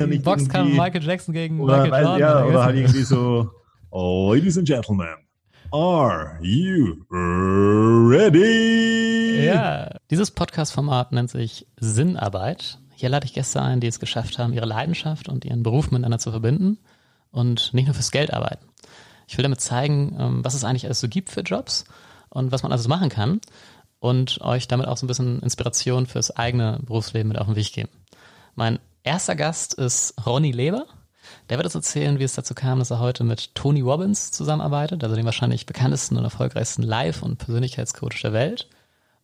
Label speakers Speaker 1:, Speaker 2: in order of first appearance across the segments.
Speaker 1: ja nicht
Speaker 2: Boxkampf Michael Jackson gegen
Speaker 1: oder,
Speaker 2: Michael Jordan.
Speaker 1: Ja, oder halt irgendwie so, oh, Ladies and Gentlemen, are you ready?
Speaker 2: Ja, dieses Podcast-Format nennt sich Sinnarbeit. Hier lade ich Gäste ein, die es geschafft haben, ihre Leidenschaft und ihren Beruf miteinander zu verbinden und nicht nur fürs Geld arbeiten. Ich will damit zeigen, ähm, was es eigentlich alles so gibt für Jobs und was man also machen kann und euch damit auch so ein bisschen Inspiration fürs eigene Berufsleben mit auf den Weg geben. Mein erster Gast ist Ronny Leber. Der wird uns erzählen, wie es dazu kam, dass er heute mit Tony Robbins zusammenarbeitet, also dem wahrscheinlich bekanntesten und erfolgreichsten Live- und Persönlichkeitscoach der Welt.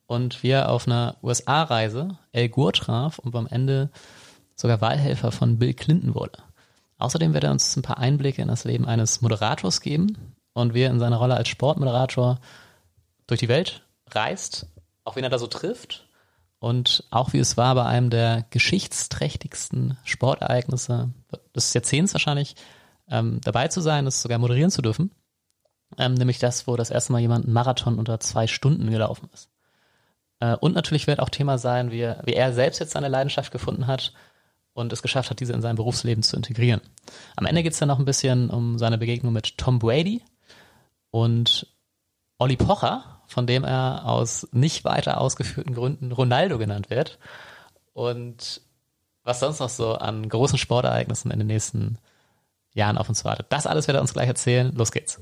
Speaker 2: Und wie er auf einer USA-Reise El Gore traf und am Ende sogar Wahlhelfer von Bill Clinton wurde. Außerdem wird er uns ein paar Einblicke in das Leben eines Moderators geben und wie er in seiner Rolle als Sportmoderator durch die Welt reist, auch wen er da so trifft und auch wie es war bei einem der geschichtsträchtigsten Sportereignisse des Jahrzehnts wahrscheinlich ähm, dabei zu sein, es sogar moderieren zu dürfen, ähm, nämlich das, wo das erste Mal jemand einen Marathon unter zwei Stunden gelaufen ist. Äh, und natürlich wird auch Thema sein, wie, wie er selbst jetzt seine Leidenschaft gefunden hat und es geschafft hat, diese in sein Berufsleben zu integrieren. Am Ende geht es dann noch ein bisschen um seine Begegnung mit Tom Brady und Olli Pocher, von dem er aus nicht weiter ausgeführten Gründen Ronaldo genannt wird. Und was sonst noch so an großen Sportereignissen in den nächsten Jahren auf uns wartet. Das alles wird er uns gleich erzählen. Los geht's.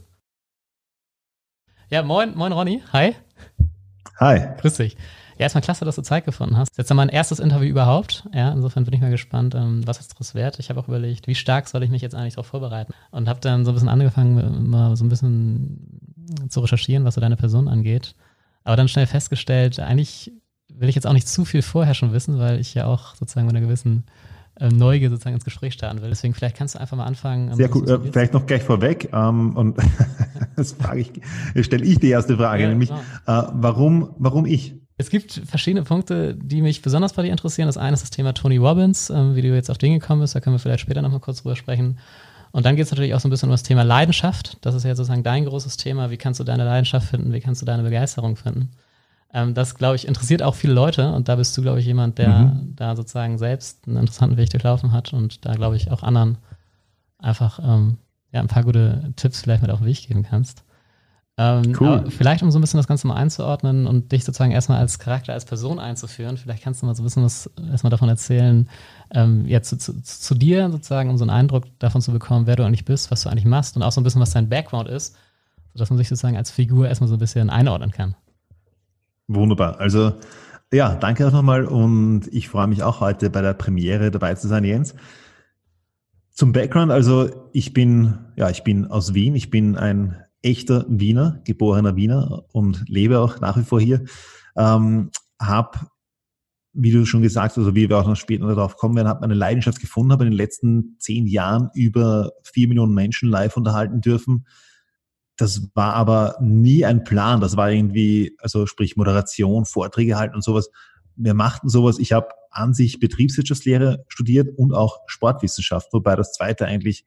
Speaker 2: Ja, moin, moin Ronny. Hi.
Speaker 1: Hi.
Speaker 2: Grüß dich. Ja, erstmal klasse, dass du Zeit gefunden hast. Jetzt ist mein erstes Interview überhaupt. Ja, insofern bin ich mal gespannt, ähm, was es daraus wert. Ich habe auch überlegt, wie stark soll ich mich jetzt eigentlich darauf vorbereiten? Und habe dann so ein bisschen angefangen, mal so ein bisschen zu recherchieren, was so deine Person angeht. Aber dann schnell festgestellt, eigentlich will ich jetzt auch nicht zu viel vorher schon wissen, weil ich ja auch sozusagen mit einer gewissen äh, Neugier sozusagen ins Gespräch starten will. Deswegen vielleicht kannst du einfach mal anfangen.
Speaker 1: Sehr gut. Äh, vielleicht noch gleich vorweg. Ähm, und das frage ich, stelle ich die erste Frage, ja, nämlich genau. äh, warum, warum ich?
Speaker 2: Es gibt verschiedene Punkte, die mich besonders bei dir interessieren. Das eine ist das Thema Tony Robbins, ähm, wie du jetzt auf den gekommen bist. Da können wir vielleicht später nochmal kurz drüber sprechen. Und dann geht es natürlich auch so ein bisschen um das Thema Leidenschaft. Das ist ja sozusagen dein großes Thema. Wie kannst du deine Leidenschaft finden? Wie kannst du deine Begeisterung finden? Ähm, das, glaube ich, interessiert auch viele Leute. Und da bist du, glaube ich, jemand, der mhm. da sozusagen selbst einen interessanten Weg durchlaufen hat und da, glaube ich, auch anderen einfach ähm, ja, ein paar gute Tipps vielleicht mit auf den Weg geben kannst. Ähm, cool. Vielleicht, um so ein bisschen das Ganze mal einzuordnen und dich sozusagen erstmal als Charakter, als Person einzuführen, vielleicht kannst du mal so ein bisschen was erstmal davon erzählen, ähm, ja, zu, zu, zu, dir sozusagen, um so einen Eindruck davon zu bekommen, wer du eigentlich bist, was du eigentlich machst und auch so ein bisschen, was dein Background ist, sodass man sich sozusagen als Figur erstmal so ein bisschen einordnen kann.
Speaker 1: Wunderbar. Also, ja, danke auch nochmal und ich freue mich auch heute bei der Premiere dabei zu sein, Jens. Zum Background, also ich bin, ja, ich bin aus Wien, ich bin ein echter Wiener, geborener Wiener und lebe auch nach wie vor hier. Ähm, habe, wie du schon gesagt hast, also wie wir auch noch später darauf kommen werden, habe meine Leidenschaft gefunden, habe in den letzten zehn Jahren über vier Millionen Menschen live unterhalten dürfen. Das war aber nie ein Plan. Das war irgendwie, also sprich Moderation, Vorträge halten und sowas. Wir machten sowas. Ich habe an sich Betriebswirtschaftslehre studiert und auch Sportwissenschaft, wobei das zweite eigentlich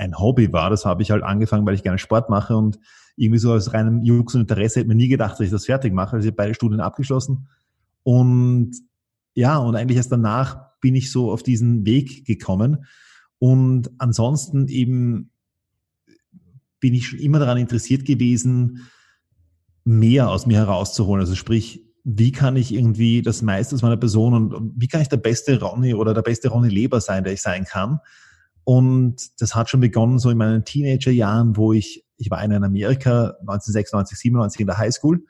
Speaker 1: ein Hobby war. Das habe ich halt angefangen, weil ich gerne Sport mache und irgendwie so aus reinem Jux und Interesse hätte mir nie gedacht, dass ich das fertig mache. Also ich habe beide Studien abgeschlossen und ja, und eigentlich erst danach bin ich so auf diesen Weg gekommen und ansonsten eben bin ich schon immer daran interessiert gewesen, mehr aus mir herauszuholen. Also sprich, wie kann ich irgendwie das meiste aus meiner Person und wie kann ich der beste Ronny oder der beste Ronny Leber sein, der ich sein kann? Und das hat schon begonnen so in meinen Teenagerjahren, wo ich, ich war in Amerika 1996, 97 in der Highschool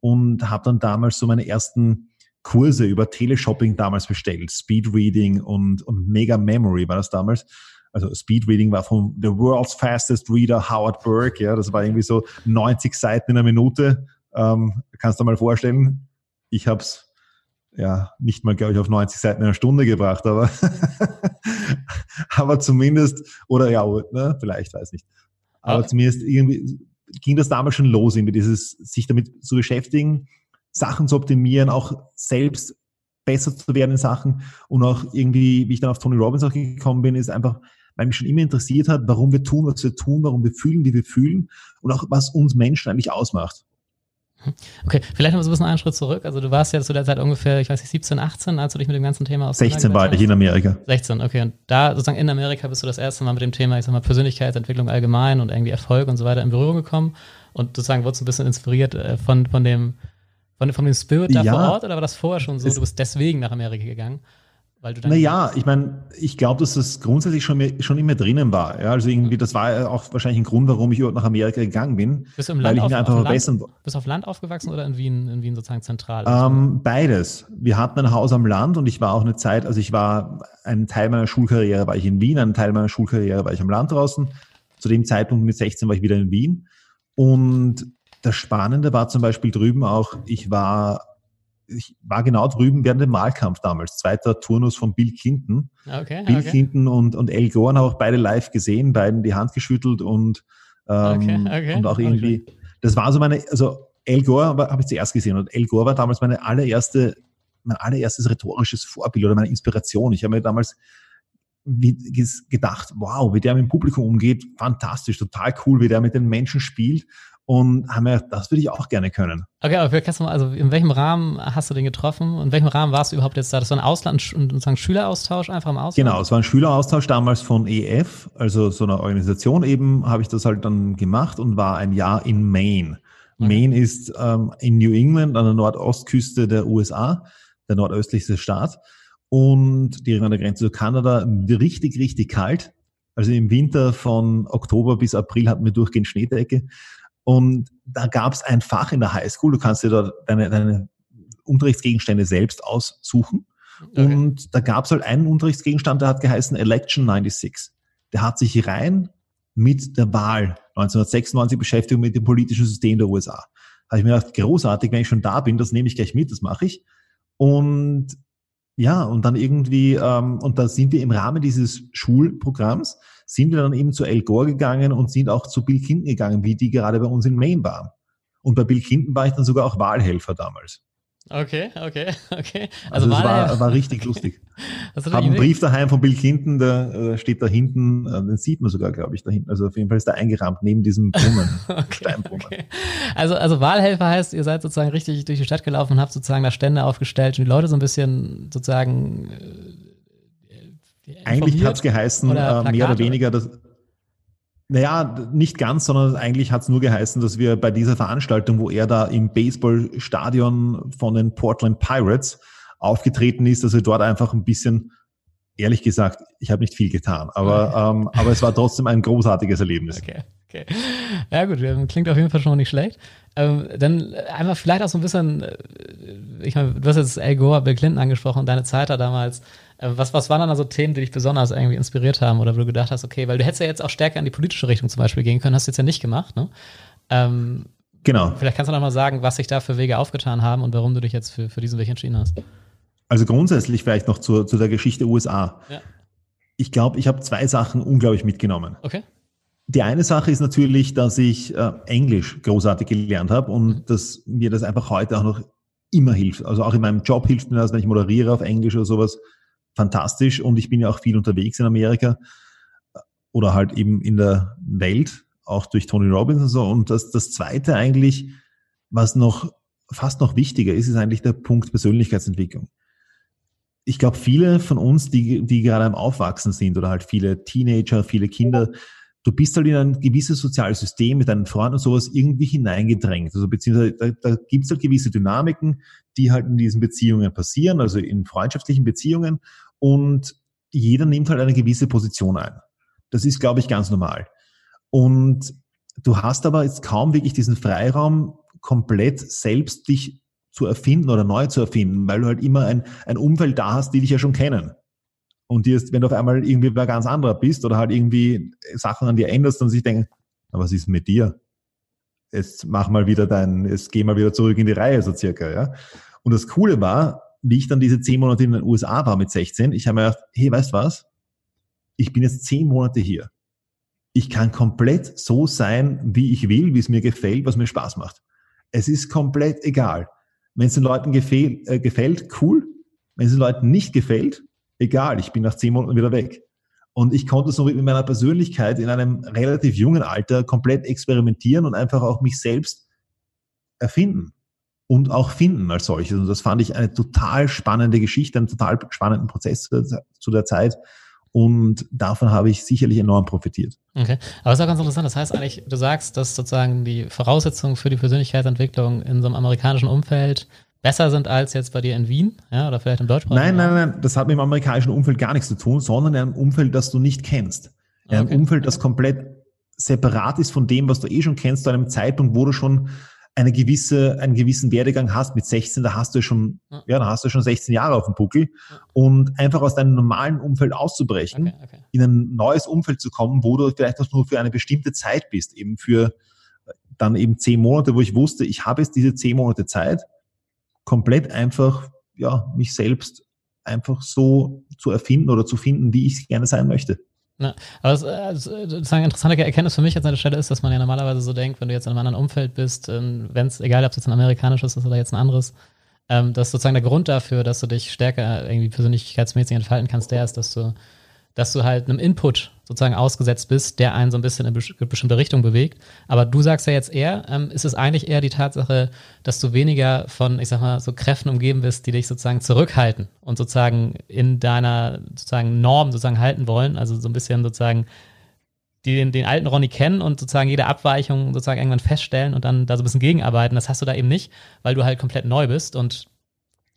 Speaker 1: und habe dann damals so meine ersten Kurse über Teleshopping damals bestellt, Speedreading und, und Mega Memory war das damals. Also Speedreading war von The World's Fastest Reader Howard Burke, ja, das war irgendwie so 90 Seiten in einer Minute. Ähm, kannst du dir mal vorstellen, ich habe es ja, nicht mal, glaube ich, auf 90 Seiten in einer Stunde gebracht, aber, aber zumindest, oder ja, ne, vielleicht, weiß nicht. Aber okay. zumindest irgendwie ging das damals schon los, irgendwie dieses, sich damit zu beschäftigen, Sachen zu optimieren, auch selbst besser zu werden in Sachen und auch irgendwie, wie ich dann auf Tony Robbins auch gekommen bin, ist einfach, weil mich schon immer interessiert hat, warum wir tun, was wir tun, warum wir fühlen, wie wir fühlen und auch was uns Menschen eigentlich ausmacht.
Speaker 2: Okay, vielleicht noch so ein bisschen einen Schritt zurück. Also du warst ja zu der Zeit ungefähr, ich weiß nicht, 17, 18, als du dich mit dem ganzen Thema
Speaker 1: 16 war ich in Amerika.
Speaker 2: 16, okay. Und da sozusagen in Amerika bist du das erste Mal mit dem Thema, ich sag mal, Persönlichkeitsentwicklung allgemein und irgendwie Erfolg und so weiter in Berührung gekommen. Und sozusagen wurdest du ein bisschen inspiriert äh, von, von dem, von, von dem Spirit da ja. vor Ort oder war das vorher schon so, du bist deswegen nach Amerika gegangen?
Speaker 1: Weil du dann naja, ich meine, ich glaube, dass das grundsätzlich schon, schon immer drinnen war. Ja, also irgendwie, das war auch wahrscheinlich ein Grund, warum ich überhaupt nach Amerika gegangen bin.
Speaker 2: Bist du im Land weil ich mir einfach verbessern wollte. Bist du auf Land aufgewachsen oder in Wien, in Wien sozusagen zentral?
Speaker 1: Ähm, beides. Wir hatten ein Haus am Land und ich war auch eine Zeit, also ich war, einen Teil meiner Schulkarriere war ich in Wien, einen Teil meiner Schulkarriere war ich am Land draußen. Zu dem Zeitpunkt mit 16 war ich wieder in Wien. Und das Spannende war zum Beispiel drüben auch, ich war ich war genau drüben während dem Wahlkampf damals, zweiter Turnus von Bill Clinton.
Speaker 2: Okay,
Speaker 1: Bill okay. Clinton und, und Al Gore haben auch beide live gesehen, beiden die Hand geschüttelt und, ähm, okay, und auch irgendwie, das war so meine, also Al Gore habe ich zuerst gesehen und Al Gore war damals meine allererste, mein allererstes rhetorisches Vorbild oder meine Inspiration. Ich habe mir damals gedacht, wow, wie der mit dem Publikum umgeht, fantastisch, total cool, wie der mit den Menschen spielt und haben mir das würde ich auch gerne können.
Speaker 2: Okay, aber kannst du mal, also in welchem Rahmen hast du den getroffen und in welchem Rahmen warst du überhaupt jetzt da? Das war ein Ausland, sozusagen Schüleraustausch einfach im Ausland?
Speaker 1: Genau, es war ein Schüleraustausch damals von EF, also so einer Organisation eben, habe ich das halt dann gemacht und war ein Jahr in Maine. Okay. Maine ist ähm, in New England an der Nordostküste der USA, der nordöstlichste Staat und direkt an der Grenze zu Kanada, richtig, richtig kalt. Also im Winter von Oktober bis April hatten wir durchgehend Schneedecke. Und da gab es ein Fach in der Highschool, du kannst dir da deine, deine Unterrichtsgegenstände selbst aussuchen. Okay. Und da gab es halt einen Unterrichtsgegenstand, der hat geheißen Election 96. Der hat sich rein mit der Wahl 1996 beschäftigt mit dem politischen System der USA. Habe ich mir gedacht, großartig, wenn ich schon da bin, das nehme ich gleich mit, das mache ich. Und ja, und dann irgendwie, ähm, und da sind wir im Rahmen dieses Schulprogramms sind wir dann eben zu Al Gore gegangen und sind auch zu Bill Clinton gegangen, wie die gerade bei uns in Maine waren. Und bei Bill Clinton war ich dann sogar auch Wahlhelfer damals.
Speaker 2: Okay, okay, okay.
Speaker 1: Also, also das war, war richtig lustig. Ich habe einen Brief daheim von Bill Clinton, der äh, steht da hinten, äh, den sieht man sogar, glaube ich, da hinten. Also auf jeden Fall ist der eingerahmt neben diesem Brunnen, okay, Steinbrunnen. Okay.
Speaker 2: Also, also Wahlhelfer heißt, ihr seid sozusagen richtig durch die Stadt gelaufen und habt sozusagen da Stände aufgestellt und die Leute so ein bisschen sozusagen äh,
Speaker 1: eigentlich hat es geheißen, oder äh, mehr oder weniger, dass, naja, nicht ganz, sondern eigentlich hat es nur geheißen, dass wir bei dieser Veranstaltung, wo er da im Baseballstadion von den Portland Pirates aufgetreten ist, dass wir dort einfach ein bisschen, ehrlich gesagt, ich habe nicht viel getan, aber, ähm, aber es war trotzdem ein großartiges Erlebnis.
Speaker 2: Okay, okay. Ja gut, klingt auf jeden Fall schon mal nicht schlecht. Ähm, dann einfach vielleicht auch so ein bisschen, äh, ich meine, du hast jetzt Al Gore, Bill Clinton angesprochen, deine Zeit da damals. Äh, was, was waren dann also Themen, die dich besonders irgendwie inspiriert haben oder wo du gedacht hast, okay, weil du hättest ja jetzt auch stärker in die politische Richtung zum Beispiel gehen können, hast du jetzt ja nicht gemacht, ne? Ähm,
Speaker 1: genau.
Speaker 2: Vielleicht kannst du noch mal sagen, was sich da für Wege aufgetan haben und warum du dich jetzt für, für diesen Weg entschieden hast.
Speaker 1: Also grundsätzlich vielleicht noch zu, zu der Geschichte USA. Ja. Ich glaube, ich habe zwei Sachen unglaublich mitgenommen.
Speaker 2: Okay.
Speaker 1: Die eine Sache ist natürlich, dass ich äh, Englisch großartig gelernt habe und mhm. dass mir das einfach heute auch noch immer hilft. Also auch in meinem Job hilft mir das, wenn ich moderiere auf Englisch oder sowas, fantastisch. Und ich bin ja auch viel unterwegs in Amerika oder halt eben in der Welt, auch durch Tony Robbins und so. Und das, das Zweite eigentlich, was noch fast noch wichtiger ist, ist eigentlich der Punkt Persönlichkeitsentwicklung. Ich glaube, viele von uns, die, die gerade am Aufwachsen sind oder halt viele Teenager, viele Kinder, du bist halt in ein gewisses soziales System mit deinen Freunden und sowas irgendwie hineingedrängt. Also beziehungsweise da, da gibt es halt gewisse Dynamiken, die halt in diesen Beziehungen passieren, also in freundschaftlichen Beziehungen und jeder nimmt halt eine gewisse Position ein. Das ist, glaube ich, ganz normal. Und du hast aber jetzt kaum wirklich diesen Freiraum, komplett selbst dich zu erfinden oder neu zu erfinden, weil du halt immer ein, ein Umfeld da hast, die dich ja schon kennen und ist, wenn du auf einmal irgendwie wer ganz anderer bist oder halt irgendwie Sachen an dir änderst und sich denken, was ist mit dir? Jetzt mach mal wieder dein, jetzt geh mal wieder zurück in die Reihe, so circa, ja. Und das Coole war, wie ich dann diese zehn Monate in den USA war mit 16, ich habe mir gedacht, hey, weißt was? Ich bin jetzt zehn Monate hier. Ich kann komplett so sein, wie ich will, wie es mir gefällt, was mir Spaß macht. Es ist komplett egal. Wenn es den Leuten gefällt, äh, gefällt cool. Wenn es den Leuten nicht gefällt, egal, ich bin nach zehn Monaten wieder weg. Und ich konnte so mit meiner Persönlichkeit in einem relativ jungen Alter komplett experimentieren und einfach auch mich selbst erfinden und auch finden als solches. Und das fand ich eine total spannende Geschichte, einen total spannenden Prozess zu der, Zeit. Und davon habe ich sicherlich enorm profitiert.
Speaker 2: Okay, aber es ist auch ganz interessant. Das heißt eigentlich, du sagst, dass sozusagen die Voraussetzungen für die Persönlichkeitsentwicklung in so einem amerikanischen Umfeld besser sind als jetzt bei dir in Wien, ja, oder vielleicht im
Speaker 1: deutschsprachigen Nein, nein, nein, das hat mit dem amerikanischen Umfeld gar nichts zu tun, sondern in einem Umfeld, das du nicht kennst. In einem okay. Umfeld, das komplett separat ist von dem, was du eh schon kennst, zu einem Zeitpunkt, wo du schon eine gewisse, einen gewissen Werdegang hast. Mit 16, da hast du schon, ja, ja da hast du schon 16 Jahre auf dem Buckel. Ja. Und einfach aus deinem normalen Umfeld auszubrechen, okay, okay. in ein neues Umfeld zu kommen, wo du vielleicht auch nur für eine bestimmte Zeit bist, eben für dann eben zehn Monate, wo ich wusste, ich habe jetzt diese zehn Monate Zeit, komplett einfach, ja, mich selbst einfach so zu erfinden oder zu finden, wie ich es gerne sein möchte.
Speaker 2: Ja, aber es, also, sozusagen eine interessante Erkenntnis für mich jetzt an der Stelle ist, dass man ja normalerweise so denkt, wenn du jetzt in einem anderen Umfeld bist, ähm, wenn es, egal ob es jetzt ein amerikanisches ist oder jetzt ein anderes, ähm, dass sozusagen der Grund dafür, dass du dich stärker irgendwie persönlichkeitsmäßig entfalten kannst, der ist, dass du dass du halt einem Input sozusagen ausgesetzt bist, der einen so ein bisschen in eine bestimmte Richtung bewegt. Aber du sagst ja jetzt eher, ähm, ist es eigentlich eher die Tatsache, dass du weniger von, ich sag mal, so Kräften umgeben bist, die dich sozusagen zurückhalten und sozusagen in deiner sozusagen Norm sozusagen halten wollen. Also so ein bisschen sozusagen die den, den alten Ronny kennen und sozusagen jede Abweichung sozusagen irgendwann feststellen und dann da so ein bisschen gegenarbeiten. Das hast du da eben nicht, weil du halt komplett neu bist und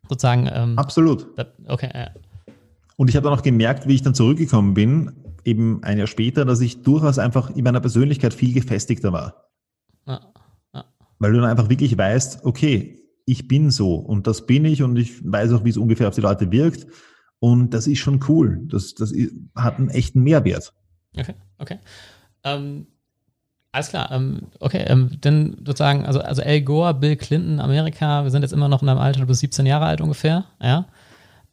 Speaker 2: sozusagen.
Speaker 1: Ähm, Absolut.
Speaker 2: Das, okay, ja.
Speaker 1: Und ich habe dann auch gemerkt, wie ich dann zurückgekommen bin, eben ein Jahr später, dass ich durchaus einfach in meiner Persönlichkeit viel gefestigter war. Ja, ja. Weil du dann einfach wirklich weißt, okay, ich bin so und das bin ich und ich weiß auch, wie es ungefähr auf die Leute wirkt. Und das ist schon cool. Das, das hat einen echten Mehrwert.
Speaker 2: Okay, okay. Ähm, alles klar. Ähm, okay, ähm, dann sozusagen, also, also Al Gore, Bill Clinton, Amerika, wir sind jetzt immer noch in einem Alter, du bist 17 Jahre alt ungefähr, ja.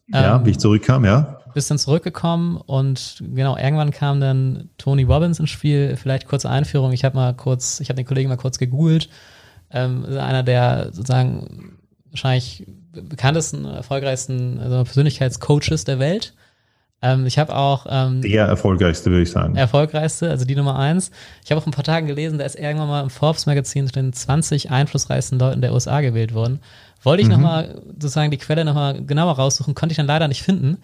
Speaker 1: Ja, ähm, wie ich zurückkam, ja.
Speaker 2: Bist dann zurückgekommen und genau, irgendwann kam dann Tony Robbins ins Spiel. Vielleicht kurze Einführung. Ich habe mal kurz, ich habe den Kollegen mal kurz gegoogelt. Ähm, einer der sozusagen wahrscheinlich bekanntesten, erfolgreichsten also Persönlichkeitscoaches der Welt. Ähm, ich habe auch ähm,
Speaker 1: der erfolgreichste, würde ich sagen.
Speaker 2: Erfolgreichste, also die Nummer eins. Ich habe auch ein paar Tagen gelesen, da ist irgendwann mal im Forbes Magazin zu den 20 einflussreichsten Leuten der USA gewählt worden. Wollte ich mhm. nochmal sozusagen die Quelle nochmal genauer raussuchen, konnte ich dann leider nicht finden.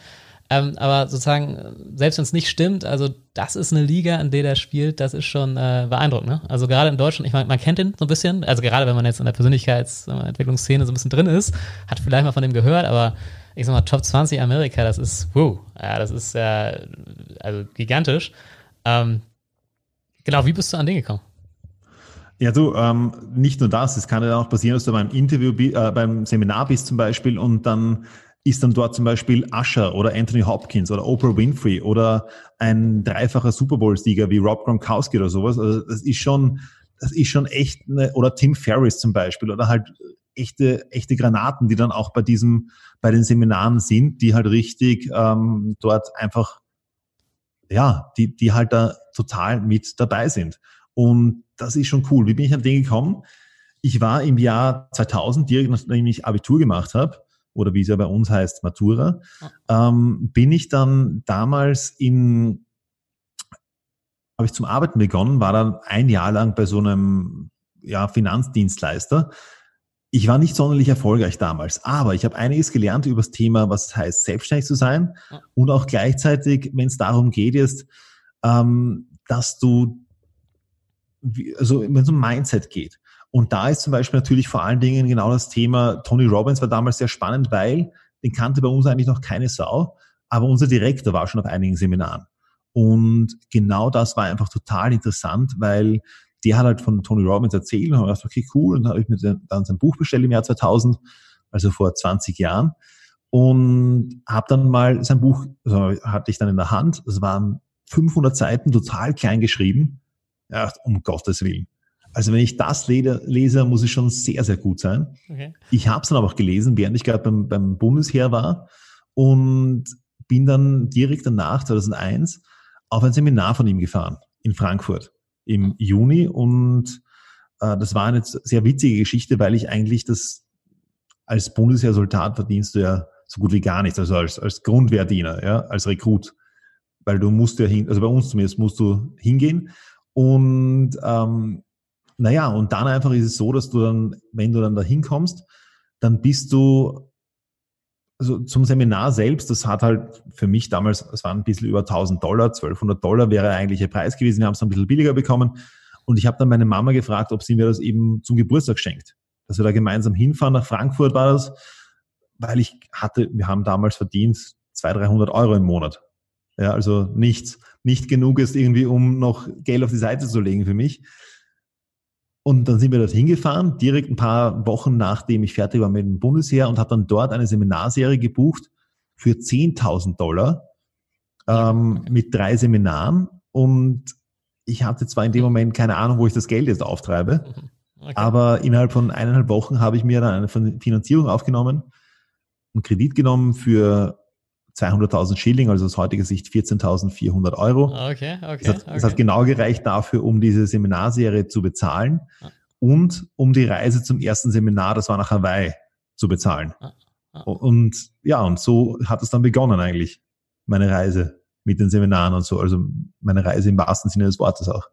Speaker 2: Ähm, aber sozusagen, selbst wenn es nicht stimmt, also das ist eine Liga, in der der spielt, das ist schon äh, beeindruckend. Ne? Also gerade in Deutschland, ich meine, man kennt ihn so ein bisschen, also gerade wenn man jetzt in der Persönlichkeitsentwicklungsszene so ein bisschen drin ist, hat vielleicht mal von dem gehört, aber ich sag mal, Top 20 Amerika, das ist, wow, ja, das ist ja, äh, also gigantisch. Ähm, genau, wie bist du an den gekommen?
Speaker 1: Ja, du, ähm, nicht nur das, es kann ja auch passieren, dass du beim Interview, äh, beim Seminar bist zum Beispiel und dann ist dann dort zum Beispiel Usher oder Anthony Hopkins oder Oprah Winfrey oder ein dreifacher Super Bowl-Sieger wie Rob Gronkowski oder sowas. Also das ist schon, das ist schon echt eine, oder Tim Ferriss zum Beispiel oder halt echte, echte Granaten, die dann auch bei diesem, bei den Seminaren sind, die halt richtig ähm, dort einfach, ja, die, die halt da total mit dabei sind. Und das ist schon cool. Wie bin ich an den gekommen? Ich war im Jahr 2000, direkt nachdem ich Abitur gemacht habe, oder wie es ja bei uns heißt, Matura, ähm, bin ich dann damals in, habe ich zum Arbeiten begonnen, war dann ein Jahr lang bei so einem ja, Finanzdienstleister. Ich war nicht sonderlich erfolgreich damals, aber ich habe einiges gelernt über das Thema, was es heißt, selbstständig zu sein und auch gleichzeitig, wenn es darum geht, ist, ähm, dass du also wenn es um Mindset geht. Und da ist zum Beispiel natürlich vor allen Dingen genau das Thema, Tony Robbins war damals sehr spannend, weil den kannte bei uns eigentlich noch keine Sau, aber unser Direktor war schon auf einigen Seminaren. Und genau das war einfach total interessant, weil der hat halt von Tony Robbins erzählt und gedacht, okay, cool. Und dann habe ich mir dann sein Buch bestellt im Jahr 2000, also vor 20 Jahren. Und habe dann mal sein Buch, also hatte ich dann in der Hand. Es waren 500 Seiten, total klein geschrieben. Ja, um Gottes Willen. Also wenn ich das lese, muss es schon sehr, sehr gut sein. Okay. Ich habe es dann aber auch gelesen, während ich gerade beim, beim Bundesheer war und bin dann direkt danach, 2001, auf ein Seminar von ihm gefahren in Frankfurt im Juni und äh, das war eine sehr witzige Geschichte, weil ich eigentlich das als Bundesheersoldat verdienst du ja so gut wie gar nichts, also als, als Grundwehrdiener, ja, als Rekrut, weil du musst ja hin, also bei uns zumindest musst du hingehen und ähm, naja, und dann einfach ist es so, dass du dann, wenn du dann da hinkommst, dann bist du, also zum Seminar selbst, das hat halt für mich damals, es waren ein bisschen über 1000 Dollar, 1200 Dollar wäre eigentlich der Preis gewesen, wir haben es ein bisschen billiger bekommen. Und ich habe dann meine Mama gefragt, ob sie mir das eben zum Geburtstag schenkt. Dass wir da gemeinsam hinfahren, nach Frankfurt war das, weil ich hatte, wir haben damals verdient 200, 300 Euro im Monat. Ja, also nichts, nicht genug ist irgendwie, um noch Geld auf die Seite zu legen für mich. Und dann sind wir dort hingefahren, direkt ein paar Wochen nachdem ich fertig war mit dem Bundesheer und habe dann dort eine Seminarserie gebucht für 10.000 Dollar ähm, mit drei Seminaren. Und ich hatte zwar in dem Moment keine Ahnung, wo ich das Geld jetzt auftreibe, mhm. okay. aber innerhalb von eineinhalb Wochen habe ich mir dann eine Finanzierung aufgenommen, einen Kredit genommen für 200.000 Schilling, also aus heutiger Sicht 14.400 Euro.
Speaker 2: Okay, okay.
Speaker 1: Das hat, okay. das hat, genau gereicht dafür, um diese Seminarserie zu bezahlen ah. und um die Reise zum ersten Seminar, das war nach Hawaii, zu bezahlen. Ah. Ah. Und ja, und so hat es dann begonnen eigentlich, meine Reise mit den Seminaren und so, also meine Reise im wahrsten Sinne des Wortes auch.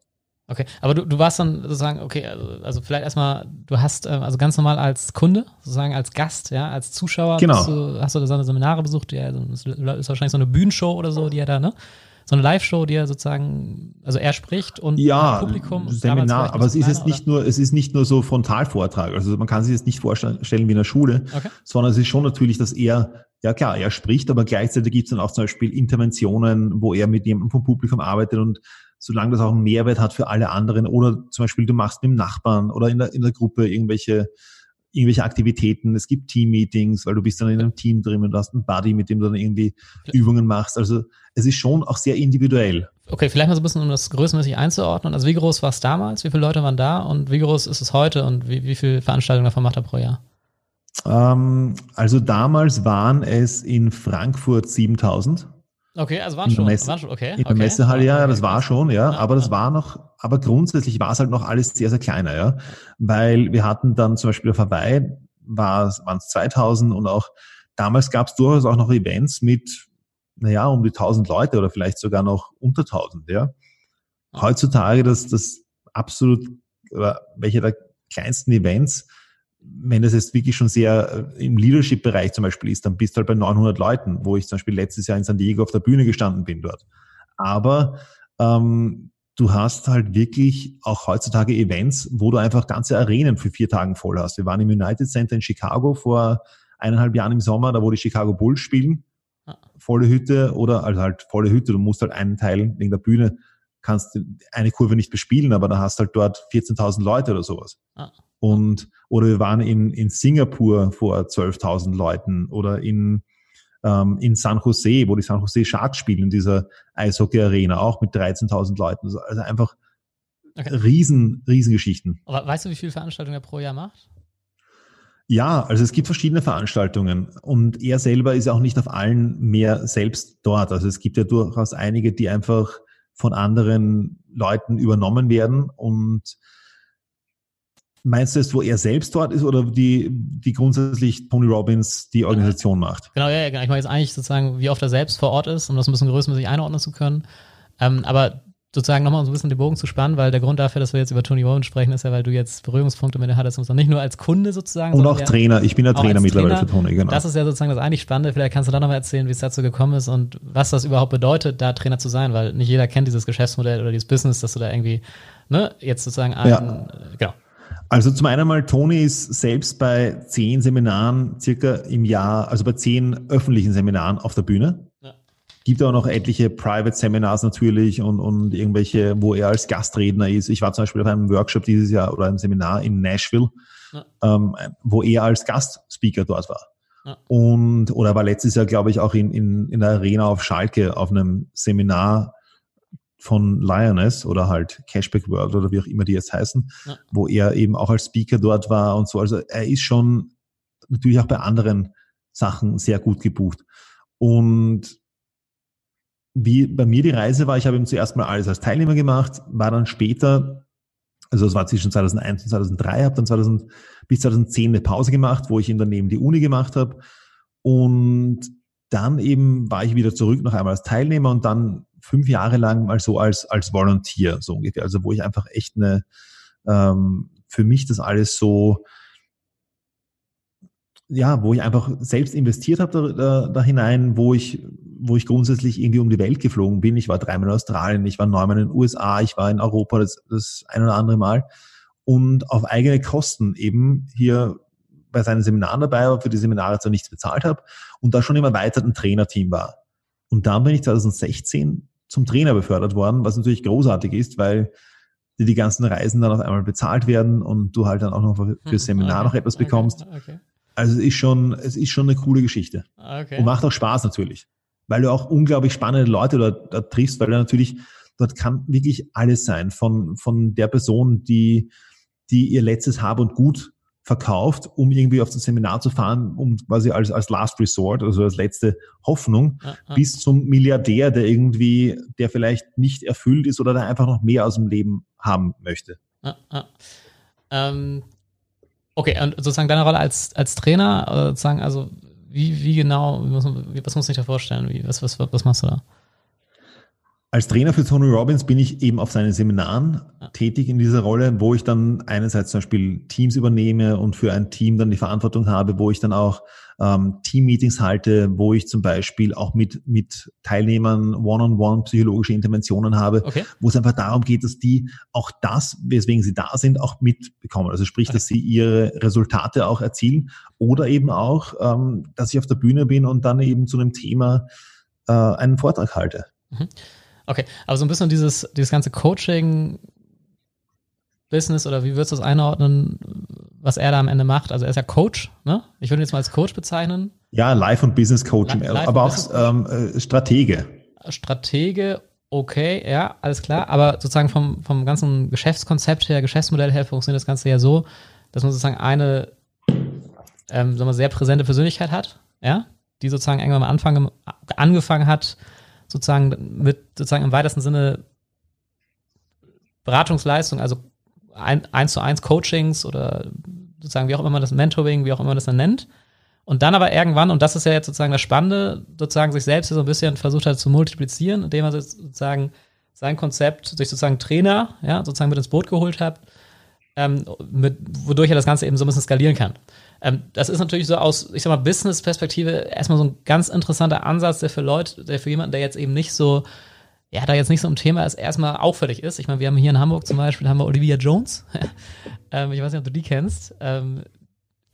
Speaker 2: Okay, aber du, du warst dann sozusagen, okay, also, also vielleicht erstmal, du hast äh, also ganz normal als Kunde, sozusagen als Gast, ja, als Zuschauer,
Speaker 1: genau.
Speaker 2: du, hast du so eine Seminare besucht, ja, das ist wahrscheinlich so eine Bühnenshow oder so, die er da, ne? So eine Live-Show, die er sozusagen, also er spricht und
Speaker 1: ja, Publikum. Seminar, aber es ist jetzt nicht nur, es ist nicht nur so Frontalvortrag. Also man kann sich jetzt nicht vorstellen wie in der Schule, okay. sondern es ist schon natürlich, dass er ja klar, er spricht, aber gleichzeitig gibt es dann auch zum Beispiel Interventionen, wo er mit jemandem vom Publikum arbeitet und solange das auch einen Mehrwert hat für alle anderen oder zum Beispiel du machst mit dem Nachbarn oder in der, in der Gruppe irgendwelche irgendwelche Aktivitäten, es gibt Team-Meetings, weil du bist dann in einem Team drin und hast einen Buddy, mit dem du dann irgendwie Übungen machst. Also es ist schon auch sehr individuell.
Speaker 2: Okay, vielleicht mal so ein bisschen, um das größenmäßig einzuordnen. Also wie groß war es damals? Wie viele Leute waren da? Und wie groß ist es heute? Und wie, wie viele Veranstaltungen davon macht er pro Jahr?
Speaker 1: Ähm, also damals waren es in Frankfurt 7000.
Speaker 2: Okay, also waren schon,
Speaker 1: Messe,
Speaker 2: waren schon, okay.
Speaker 1: In der
Speaker 2: okay.
Speaker 1: Messehalle, ja, das war schon, ja, aber das war noch, aber grundsätzlich war es halt noch alles sehr, sehr kleiner, ja, weil wir hatten dann zum Beispiel auf Hawaii, war waren es 2000 und auch damals gab es durchaus auch noch Events mit, naja, um die 1000 Leute oder vielleicht sogar noch unter 1000, ja. Heutzutage das, das absolut, oder welche der kleinsten Events wenn es jetzt wirklich schon sehr äh, im Leadership-Bereich zum Beispiel ist, dann bist du halt bei 900 Leuten, wo ich zum Beispiel letztes Jahr in San Diego auf der Bühne gestanden bin dort. Aber ähm, du hast halt wirklich auch heutzutage Events, wo du einfach ganze Arenen für vier Tagen voll hast. Wir waren im United Center in Chicago vor eineinhalb Jahren im Sommer, da wo die Chicago Bulls spielen. Volle Hütte oder also halt volle Hütte. Du musst halt einen Teil wegen der Bühne kannst eine Kurve nicht bespielen, aber da hast halt dort 14.000 Leute oder sowas. Ah. Und, oder wir waren in, in Singapur vor 12.000 Leuten oder in, ähm, in San Jose, wo die San Jose Sharks spielen, in dieser Eishockey-Arena, auch mit 13.000 Leuten. Also, also einfach okay. riesen, riesen Geschichten.
Speaker 2: Aber weißt du, wie viele Veranstaltungen er pro Jahr macht?
Speaker 1: Ja, also es gibt verschiedene Veranstaltungen und er selber ist auch nicht auf allen mehr selbst dort. Also es gibt ja durchaus einige, die einfach von anderen Leuten übernommen werden und Meinst du es, wo er selbst dort ist oder die, die grundsätzlich Tony Robbins die Organisation macht?
Speaker 2: Genau, ja, genau. Ich meine jetzt eigentlich sozusagen, wie oft er selbst vor Ort ist, um das ein bisschen größermäßig einordnen zu können. Ähm, aber sozusagen nochmal so ein bisschen den Bogen zu spannen, weil der Grund dafür, dass wir jetzt über Tony Robbins sprechen, ist ja, weil du jetzt Berührungspunkte mit ihm hattest, und nicht nur als Kunde sozusagen.
Speaker 1: Und auch Trainer. Ich bin der Trainer mittlerweile
Speaker 2: Trainer.
Speaker 1: für Tony, genau.
Speaker 2: Das ist ja sozusagen das eigentlich Spannende. Vielleicht kannst du da nochmal erzählen, wie es dazu gekommen ist und was das überhaupt bedeutet, da Trainer zu sein, weil nicht jeder kennt dieses Geschäftsmodell oder dieses Business, dass du da irgendwie, ne, jetzt sozusagen einen, ja. genau,
Speaker 1: also zum einen mal, Toni ist selbst bei zehn Seminaren circa im Jahr, also bei zehn öffentlichen Seminaren auf der Bühne. Ja. Gibt auch noch etliche Private Seminars natürlich und, und irgendwelche, wo er als Gastredner ist. Ich war zum Beispiel auf einem Workshop dieses Jahr oder einem Seminar in Nashville, ja. ähm, wo er als Gastspeaker dort war. Ja. Und, oder war letztes Jahr, glaube ich, auch in, in, in der Arena auf Schalke auf einem Seminar von Lioness oder halt Cashback World oder wie auch immer die jetzt heißen, ja. wo er eben auch als Speaker dort war und so. Also er ist schon natürlich auch bei anderen Sachen sehr gut gebucht. Und wie bei mir die Reise war, ich habe ihm zuerst mal alles als Teilnehmer gemacht, war dann später, also es war zwischen 2001 und 2003, habe dann 2000, bis 2010 eine Pause gemacht, wo ich ihn dann neben die Uni gemacht habe. Und dann eben war ich wieder zurück noch einmal als Teilnehmer und dann fünf Jahre lang mal so als, als Volunteer, so ungefähr. Also wo ich einfach echt eine, ähm, für mich das alles so, ja, wo ich einfach selbst investiert habe da, da, da hinein, wo ich, wo ich grundsätzlich irgendwie um die Welt geflogen bin. Ich war dreimal in Australien, ich war neunmal in den USA, ich war in Europa das, das ein oder andere Mal und auf eigene Kosten eben hier bei seinen Seminaren dabei war, für die Seminare zwar nichts bezahlt habe und da schon im erweiterten Trainerteam war. Und dann bin ich 2016 zum Trainer befördert worden, was natürlich großartig ist, weil dir die ganzen Reisen dann auf einmal bezahlt werden und du halt dann auch noch für, hm, Seminar okay, noch etwas bekommst. Okay, okay. Also es ist schon, es ist schon eine coole Geschichte. Und macht auch Spaß natürlich. Weil du auch unglaublich spannende Leute dort, dort triffst, weil du natürlich, dort kann wirklich alles sein. Von, von der Person, die, die ihr letztes Hab und Gut verkauft, um irgendwie auf das Seminar zu fahren, um quasi als, als Last Resort, also als letzte Hoffnung, ja. bis zum Milliardär, der irgendwie, der vielleicht nicht erfüllt ist oder der einfach noch mehr aus dem Leben haben möchte.
Speaker 2: Ähm, Okay, und sozusagen deine Rolle als, als Trainer, äh, sozusagen, also wie, wie genau, was muss ich da vorstellen? Wie, was, was, was machst du da?
Speaker 1: Als Trainer für Tony Robbins bin ich eben auf seinen Seminaren tätig in dieser Rolle, wo ich dann einerseits zum Beispiel Teams übernehme und für ein Team dann die Verantwortung habe, wo ich dann auch ähm, Team-Meetings halte, wo ich zum Beispiel auch mit, mit Teilnehmern one-on-one psychologische Interventionen habe, okay. wo es einfach darum geht, dass die auch das, weswegen sie da sind, auch mitbekommen. Also sprich, okay. dass sie ihre Resultate auch erzielen oder eben auch, ähm, dass ich auf der Bühne bin und dann eben zu einem Thema äh, einen Vortrag halte. Mhm.
Speaker 2: Okay, aber so ein bisschen dieses, dieses ganze Coaching, Business oder wie würdest du das einordnen, was er da am Ende macht? Also er ist ja Coach, ne? Ich würde ihn jetzt mal als Coach bezeichnen.
Speaker 1: Ja, Life- und Business Coaching, Life aber auch ähm, äh, Stratege.
Speaker 2: Stratege, okay, ja, alles klar. Aber sozusagen vom, vom ganzen Geschäftskonzept her, Geschäftsmodell her funktioniert das Ganze ja so, dass man sozusagen eine ähm, sagen wir, sehr präsente Persönlichkeit hat, ja, die sozusagen irgendwann am Anfang angefangen hat, sozusagen mit sozusagen im weitesten Sinne Beratungsleistung, also ein, eins zu eins Coachings oder sozusagen wie auch immer man das Mentoring, wie auch immer man das dann nennt. Und dann aber irgendwann, und das ist ja jetzt sozusagen das Spannende, sozusagen sich selbst so ein bisschen versucht hat zu multiplizieren, indem er sozusagen sein Konzept sich sozusagen Trainer, ja, sozusagen mit ins Boot geholt hat, ähm, mit, wodurch er das Ganze eben so ein bisschen skalieren kann. Ähm, das ist natürlich so aus, ich sag mal, Business-Perspektive erstmal so ein ganz interessanter Ansatz, der für Leute, der für jemanden, der jetzt eben nicht so, ja, da jetzt nicht so ein Thema ist, erstmal auffällig ist. Ich meine, wir haben hier in Hamburg zum Beispiel, haben wir Olivia Jones. ähm, ich weiß nicht, ob du die kennst. Ähm,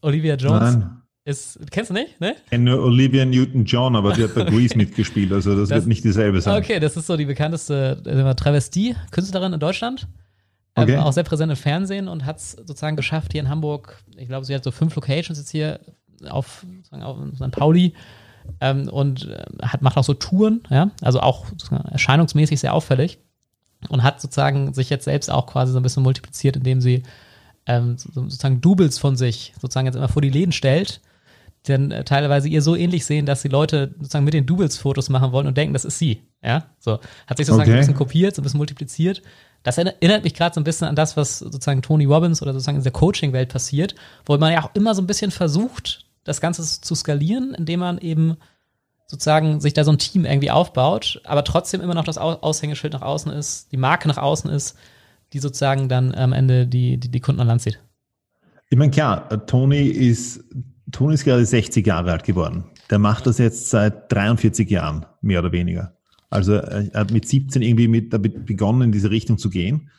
Speaker 2: Olivia Jones. Nein. Ist, kennst du nicht, ne?
Speaker 1: Ich kenne nur Olivia Newton-John, aber die hat bei Grease mitgespielt, also das, das, wird nicht dieselbe sein.
Speaker 2: Okay, das ist so die bekannteste Travestie-Künstlerin in Deutschland. Ähm, okay. Ähm, auch sehr präsent im Fernsehen und hat es sozusagen geschafft, hier in Hamburg, ich glaube, sie hat so fünf Locations jetzt hier auf, auf St. Pauli ähm, und äh, hat, macht auch so Touren, ja, also auch erscheinungsmäßig sehr auffällig und hat sozusagen sich jetzt selbst auch quasi so ein bisschen multipliziert, indem sie ähm, sozusagen Doubles von sich sozusagen jetzt immer vor die Läden stellt, dann äh, teilweise ihr so ähnlich sehen, dass die Leute sozusagen mit den Doubles Fotos machen wollen und denken, das ist sie, ja, so hat sich sozusagen okay. ein bisschen kopiert, so ein bisschen multipliziert das erinnert mich gerade so ein bisschen an das, was sozusagen Tony Robbins oder sozusagen in der Coaching-Welt passiert, wo man ja auch immer so ein bisschen versucht, das Ganze zu skalieren, indem man eben sozusagen sich da so ein Team irgendwie aufbaut, aber trotzdem immer noch das Aushängeschild nach außen ist, die Marke nach außen ist, die sozusagen dann am Ende die, die, die Kunden an Land zieht.
Speaker 1: Ich meine, klar, Tony ist, Tony ist gerade 60 Jahre alt geworden. Der macht das jetzt seit 43 Jahren, mehr oder weniger. Also er hat mit 17 irgendwie mit damit begonnen, in diese Richtung zu gehen.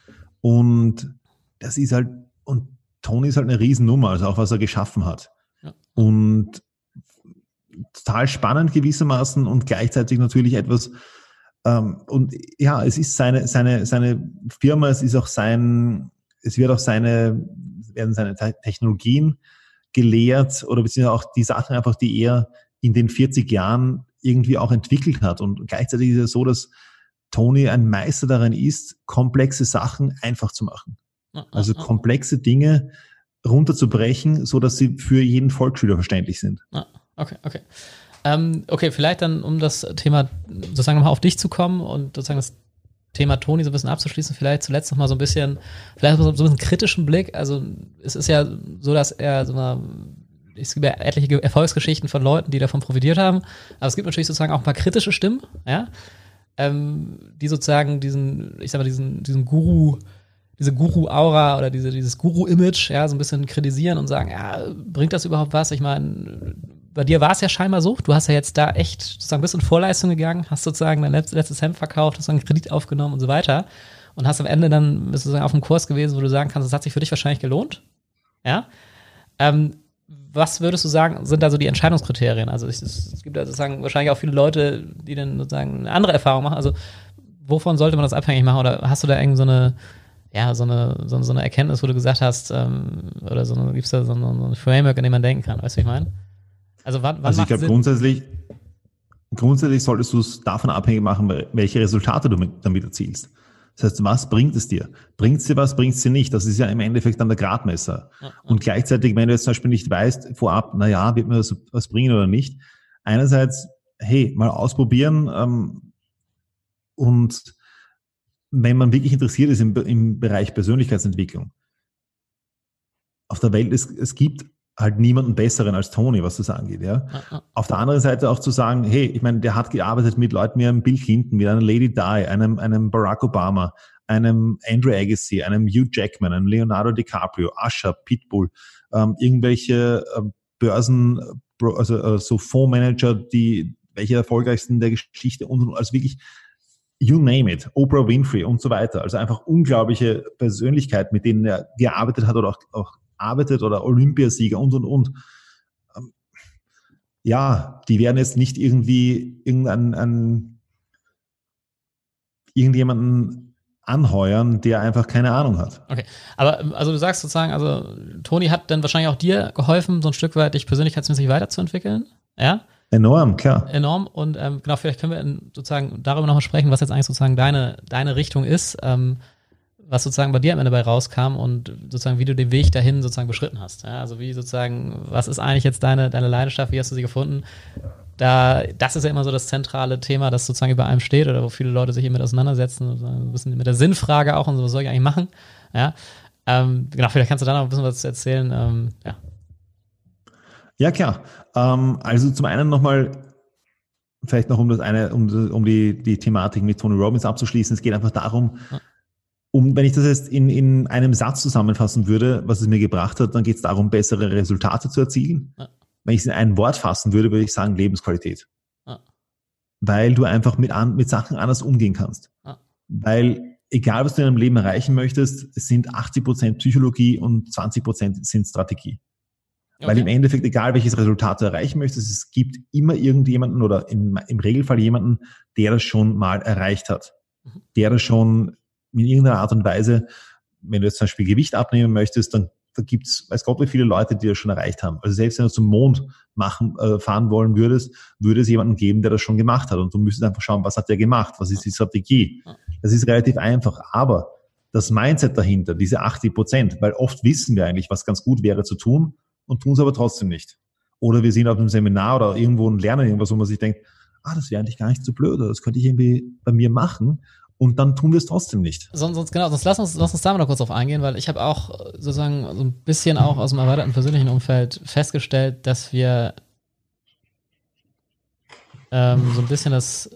Speaker 1: Und das ist halt, und Tony ist halt eine Riesennummer, also auch was er geschaffen hat. Ja. Und total spannend gewissermaßen und gleichzeitig natürlich etwas, ähm, und ja, es ist seine, seine, seine Firma, es ist auch sein, es wird auch seine, werden seine Technologien gelehrt oder beziehungsweise auch die Sachen einfach, die er in den 40 Jahren irgendwie auch entwickelt hat. Und gleichzeitig ist es so, dass Tony ein Meister darin ist, komplexe Sachen einfach zu machen. Also komplexe Dinge runterzubrechen, so dass sie für jeden Volksschüler verständlich sind.
Speaker 2: Okay, okay. Ähm, okay, vielleicht dann, um das Thema sozusagen nochmal auf dich zu kommen und sozusagen das Thema Toni so ein bisschen abzuschließen, vielleicht zuletzt noch mal so ein bisschen, vielleicht so ein bisschen kritischen Blick. Also es ist ja so, dass er so mal es gibt ja etliche Erfolgsgeschichten von Leuten, die davon profitiert haben. Aber es gibt natürlich sozusagen auch ein paar kritische Stimmen, ja, ähm, die sozusagen diesen, ich sag mal, diesen, diesen Guru, diese Guru-Aura oder diese, dieses Guru-Image, ja, so ein bisschen kritisieren und sagen, ja, bringt das überhaupt was? Ich meine, bei dir war es ja scheinbar so. Du hast ja jetzt da echt sozusagen ein bisschen Vorleistung gegangen, hast sozusagen dein letztes Hemd verkauft, hast einen Kredit aufgenommen und so weiter. Und hast am Ende dann bist du sozusagen auf einem Kurs gewesen, wo du sagen kannst, das hat sich für dich wahrscheinlich gelohnt. Ja. Ähm, was würdest du sagen, sind da so die Entscheidungskriterien? Also es, es gibt ja sozusagen wahrscheinlich auch viele Leute, die dann sozusagen eine andere Erfahrung machen. Also wovon sollte man das abhängig machen? Oder hast du da irgendwie so eine, ja, so eine, so, so eine Erkenntnis, wo du gesagt hast, ähm, oder so gibt es da so, so ein Framework, in dem man denken kann? Weißt du, wie ich meine?
Speaker 1: Also wann, wann Also ich glaube grundsätzlich, grundsätzlich solltest du es davon abhängig machen, welche Resultate du mit, damit erzielst. Das heißt, was bringt es dir? Bringt es dir was, bringt es dir nicht? Das ist ja im Endeffekt dann der Gradmesser. Ja, Und gleichzeitig, wenn du jetzt zum Beispiel nicht weißt vorab, na ja, wird mir das was bringen oder nicht, einerseits, hey, mal ausprobieren ähm, und wenn man wirklich interessiert ist im, im Bereich Persönlichkeitsentwicklung, auf der Welt, es, es gibt halt niemanden besseren als Tony, was das angeht. Ja? ja, Auf der anderen Seite auch zu sagen, hey, ich meine, der hat gearbeitet mit Leuten wie einem Bill Clinton, mit einer Lady Di, einem, einem Barack Obama, einem Andrew Agassi, einem Hugh Jackman, einem Leonardo DiCaprio, Usher, Pitbull, ähm, irgendwelche äh, Börsen, also äh, so Fondsmanager, die welche erfolgreichsten der Geschichte und, also wirklich you name it, Oprah Winfrey und so weiter. Also einfach unglaubliche Persönlichkeiten, mit denen er gearbeitet hat oder auch, auch arbeitet oder Olympiasieger und, und, und. Ähm, ja, die werden jetzt nicht irgendwie irgendein, ein, irgendjemanden anheuern, der einfach keine Ahnung hat.
Speaker 2: Okay, aber ähm, also du sagst sozusagen, also Toni hat dann wahrscheinlich auch dir geholfen, so ein Stück weit dich persönlichkeitsmäßig weiterzuentwickeln, ja?
Speaker 1: Enorm, klar.
Speaker 2: Enorm und ähm, genau, vielleicht können wir sozusagen darüber nochmal sprechen, was jetzt eigentlich sozusagen deine, deine Richtung ist. Ähm, was sozusagen bei dir am Ende dabei rauskam und sozusagen, wie du den Weg dahin sozusagen beschritten hast. Ja, also wie sozusagen, was ist eigentlich jetzt deine, deine Leidenschaft, wie hast du sie gefunden? Da, das ist ja immer so das zentrale Thema, das sozusagen über einem steht oder wo viele Leute sich mit auseinandersetzen, ein bisschen mit der Sinnfrage auch und so, was soll ich eigentlich machen? Ja, ähm, genau, vielleicht kannst du da noch ein bisschen was erzählen. Ähm, ja.
Speaker 1: ja, klar. Ähm, also zum einen nochmal, vielleicht noch um das eine, um, um die, die Thematik mit Tony Robbins abzuschließen. Es geht einfach darum, um, wenn ich das jetzt in, in einem Satz zusammenfassen würde, was es mir gebracht hat, dann geht es darum, bessere Resultate zu erzielen. Ja. Wenn ich es in ein Wort fassen würde, würde ich sagen Lebensqualität. Ja. Weil du einfach mit, an, mit Sachen anders umgehen kannst. Ja. Weil egal, was du in deinem Leben erreichen möchtest, es sind 80 Prozent Psychologie und 20 Prozent sind Strategie. Okay. Weil im Endeffekt, egal welches Resultat du erreichen möchtest, es gibt immer irgendjemanden oder im, im Regelfall jemanden, der das schon mal erreicht hat. Mhm. Der das schon in irgendeiner Art und Weise, wenn du jetzt zum Beispiel Gewicht abnehmen möchtest, dann da gibt's, weiß Gott, wie viele Leute, die das schon erreicht haben. Also selbst wenn du zum Mond machen, äh, fahren wollen würdest, würde es jemanden geben, der das schon gemacht hat. Und du müsstest einfach schauen, was hat der gemacht? Was ist die Strategie? Das ist relativ einfach. Aber das Mindset dahinter, diese 80 Prozent, weil oft wissen wir eigentlich, was ganz gut wäre zu tun und tun es aber trotzdem nicht. Oder wir sind auf einem Seminar oder irgendwo und lernen irgendwas, wo man sich denkt, ah, das wäre eigentlich gar nicht so blöd, oder das könnte ich irgendwie bei mir machen und dann tun wir es trotzdem nicht.
Speaker 2: Sonst, sonst genau, sonst lass uns, lass uns da mal noch kurz drauf eingehen, weil ich habe auch sozusagen so ein bisschen auch aus dem erweiterten persönlichen Umfeld festgestellt, dass wir ähm, so ein bisschen das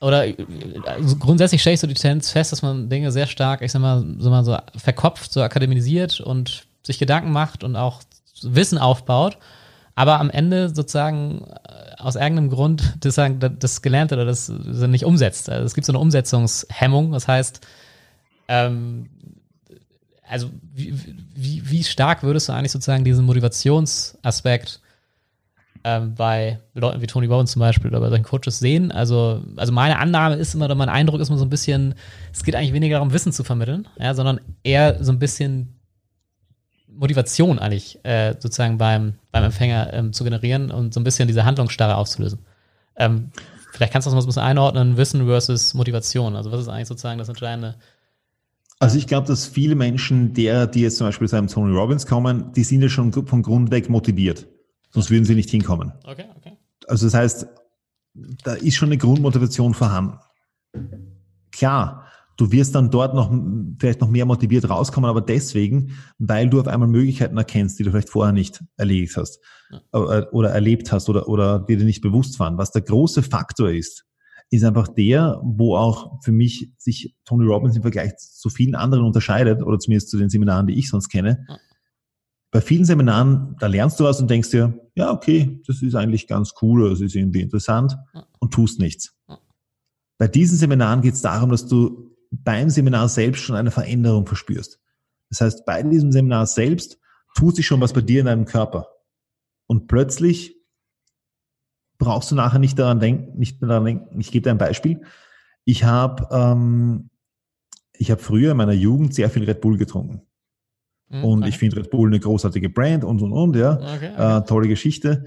Speaker 2: oder also grundsätzlich stelle ich so die Tendenz fest, dass man Dinge sehr stark, ich sag mal, so mal so verkopft, so akademisiert und sich Gedanken macht und auch Wissen aufbaut, aber am Ende sozusagen aus irgendeinem Grund das, das Gelernte oder das, das nicht umsetzt. Also es gibt so eine Umsetzungshemmung. Das heißt, ähm, also wie, wie, wie stark würdest du eigentlich sozusagen diesen Motivationsaspekt ähm, bei Leuten wie Tony Bowen zum Beispiel oder bei solchen Coaches sehen? Also, also meine Annahme ist immer, oder mein Eindruck ist immer so ein bisschen, es geht eigentlich weniger darum, Wissen zu vermitteln, ja, sondern eher so ein bisschen Motivation eigentlich äh, sozusagen beim, beim Empfänger ähm, zu generieren und so ein bisschen diese Handlungsstarre auszulösen. Ähm, vielleicht kannst du das mal so ein bisschen einordnen, Wissen versus Motivation. Also was ist eigentlich sozusagen das Entscheidende?
Speaker 1: Also ich glaube, dass viele Menschen, der, die jetzt zum Beispiel zu einem Tony Robbins kommen, die sind ja schon von Grund weg motiviert. Sonst würden sie nicht hinkommen. Okay, okay. Also das heißt, da ist schon eine Grundmotivation vorhanden. Klar, Du wirst dann dort noch vielleicht noch mehr motiviert rauskommen, aber deswegen, weil du auf einmal Möglichkeiten erkennst, die du vielleicht vorher nicht erledigt hast ja. Äh, oder erlebt hast oder, oder die dir nicht bewusst waren. Was der große Faktor ist, ist einfach der, wo auch für mich sich Tony Robbins im Vergleich zu vielen anderen unterscheidet, oder zumindest zu den Seminaren, die ich sonst kenne. Ja. Bei vielen Seminaren, da lernst du was und denkst dir, ja, okay, das ist eigentlich ganz cool, das ist irgendwie interessant ja. und tust nichts. Ja. Bei diesen Seminaren geht es darum, dass du beim Seminar selbst schon eine Veränderung verspürst. Das heißt, bei diesem Seminar selbst tut sich schon was bei dir in deinem Körper. Und plötzlich brauchst du nachher nicht daran denken, nicht mehr daran denken. Ich gebe dir ein Beispiel. Ich habe ähm, ich habe früher in meiner Jugend sehr viel Red Bull getrunken. Mhm, und okay. ich finde Red Bull eine großartige Brand und und und, ja. Okay, okay. Äh, tolle Geschichte.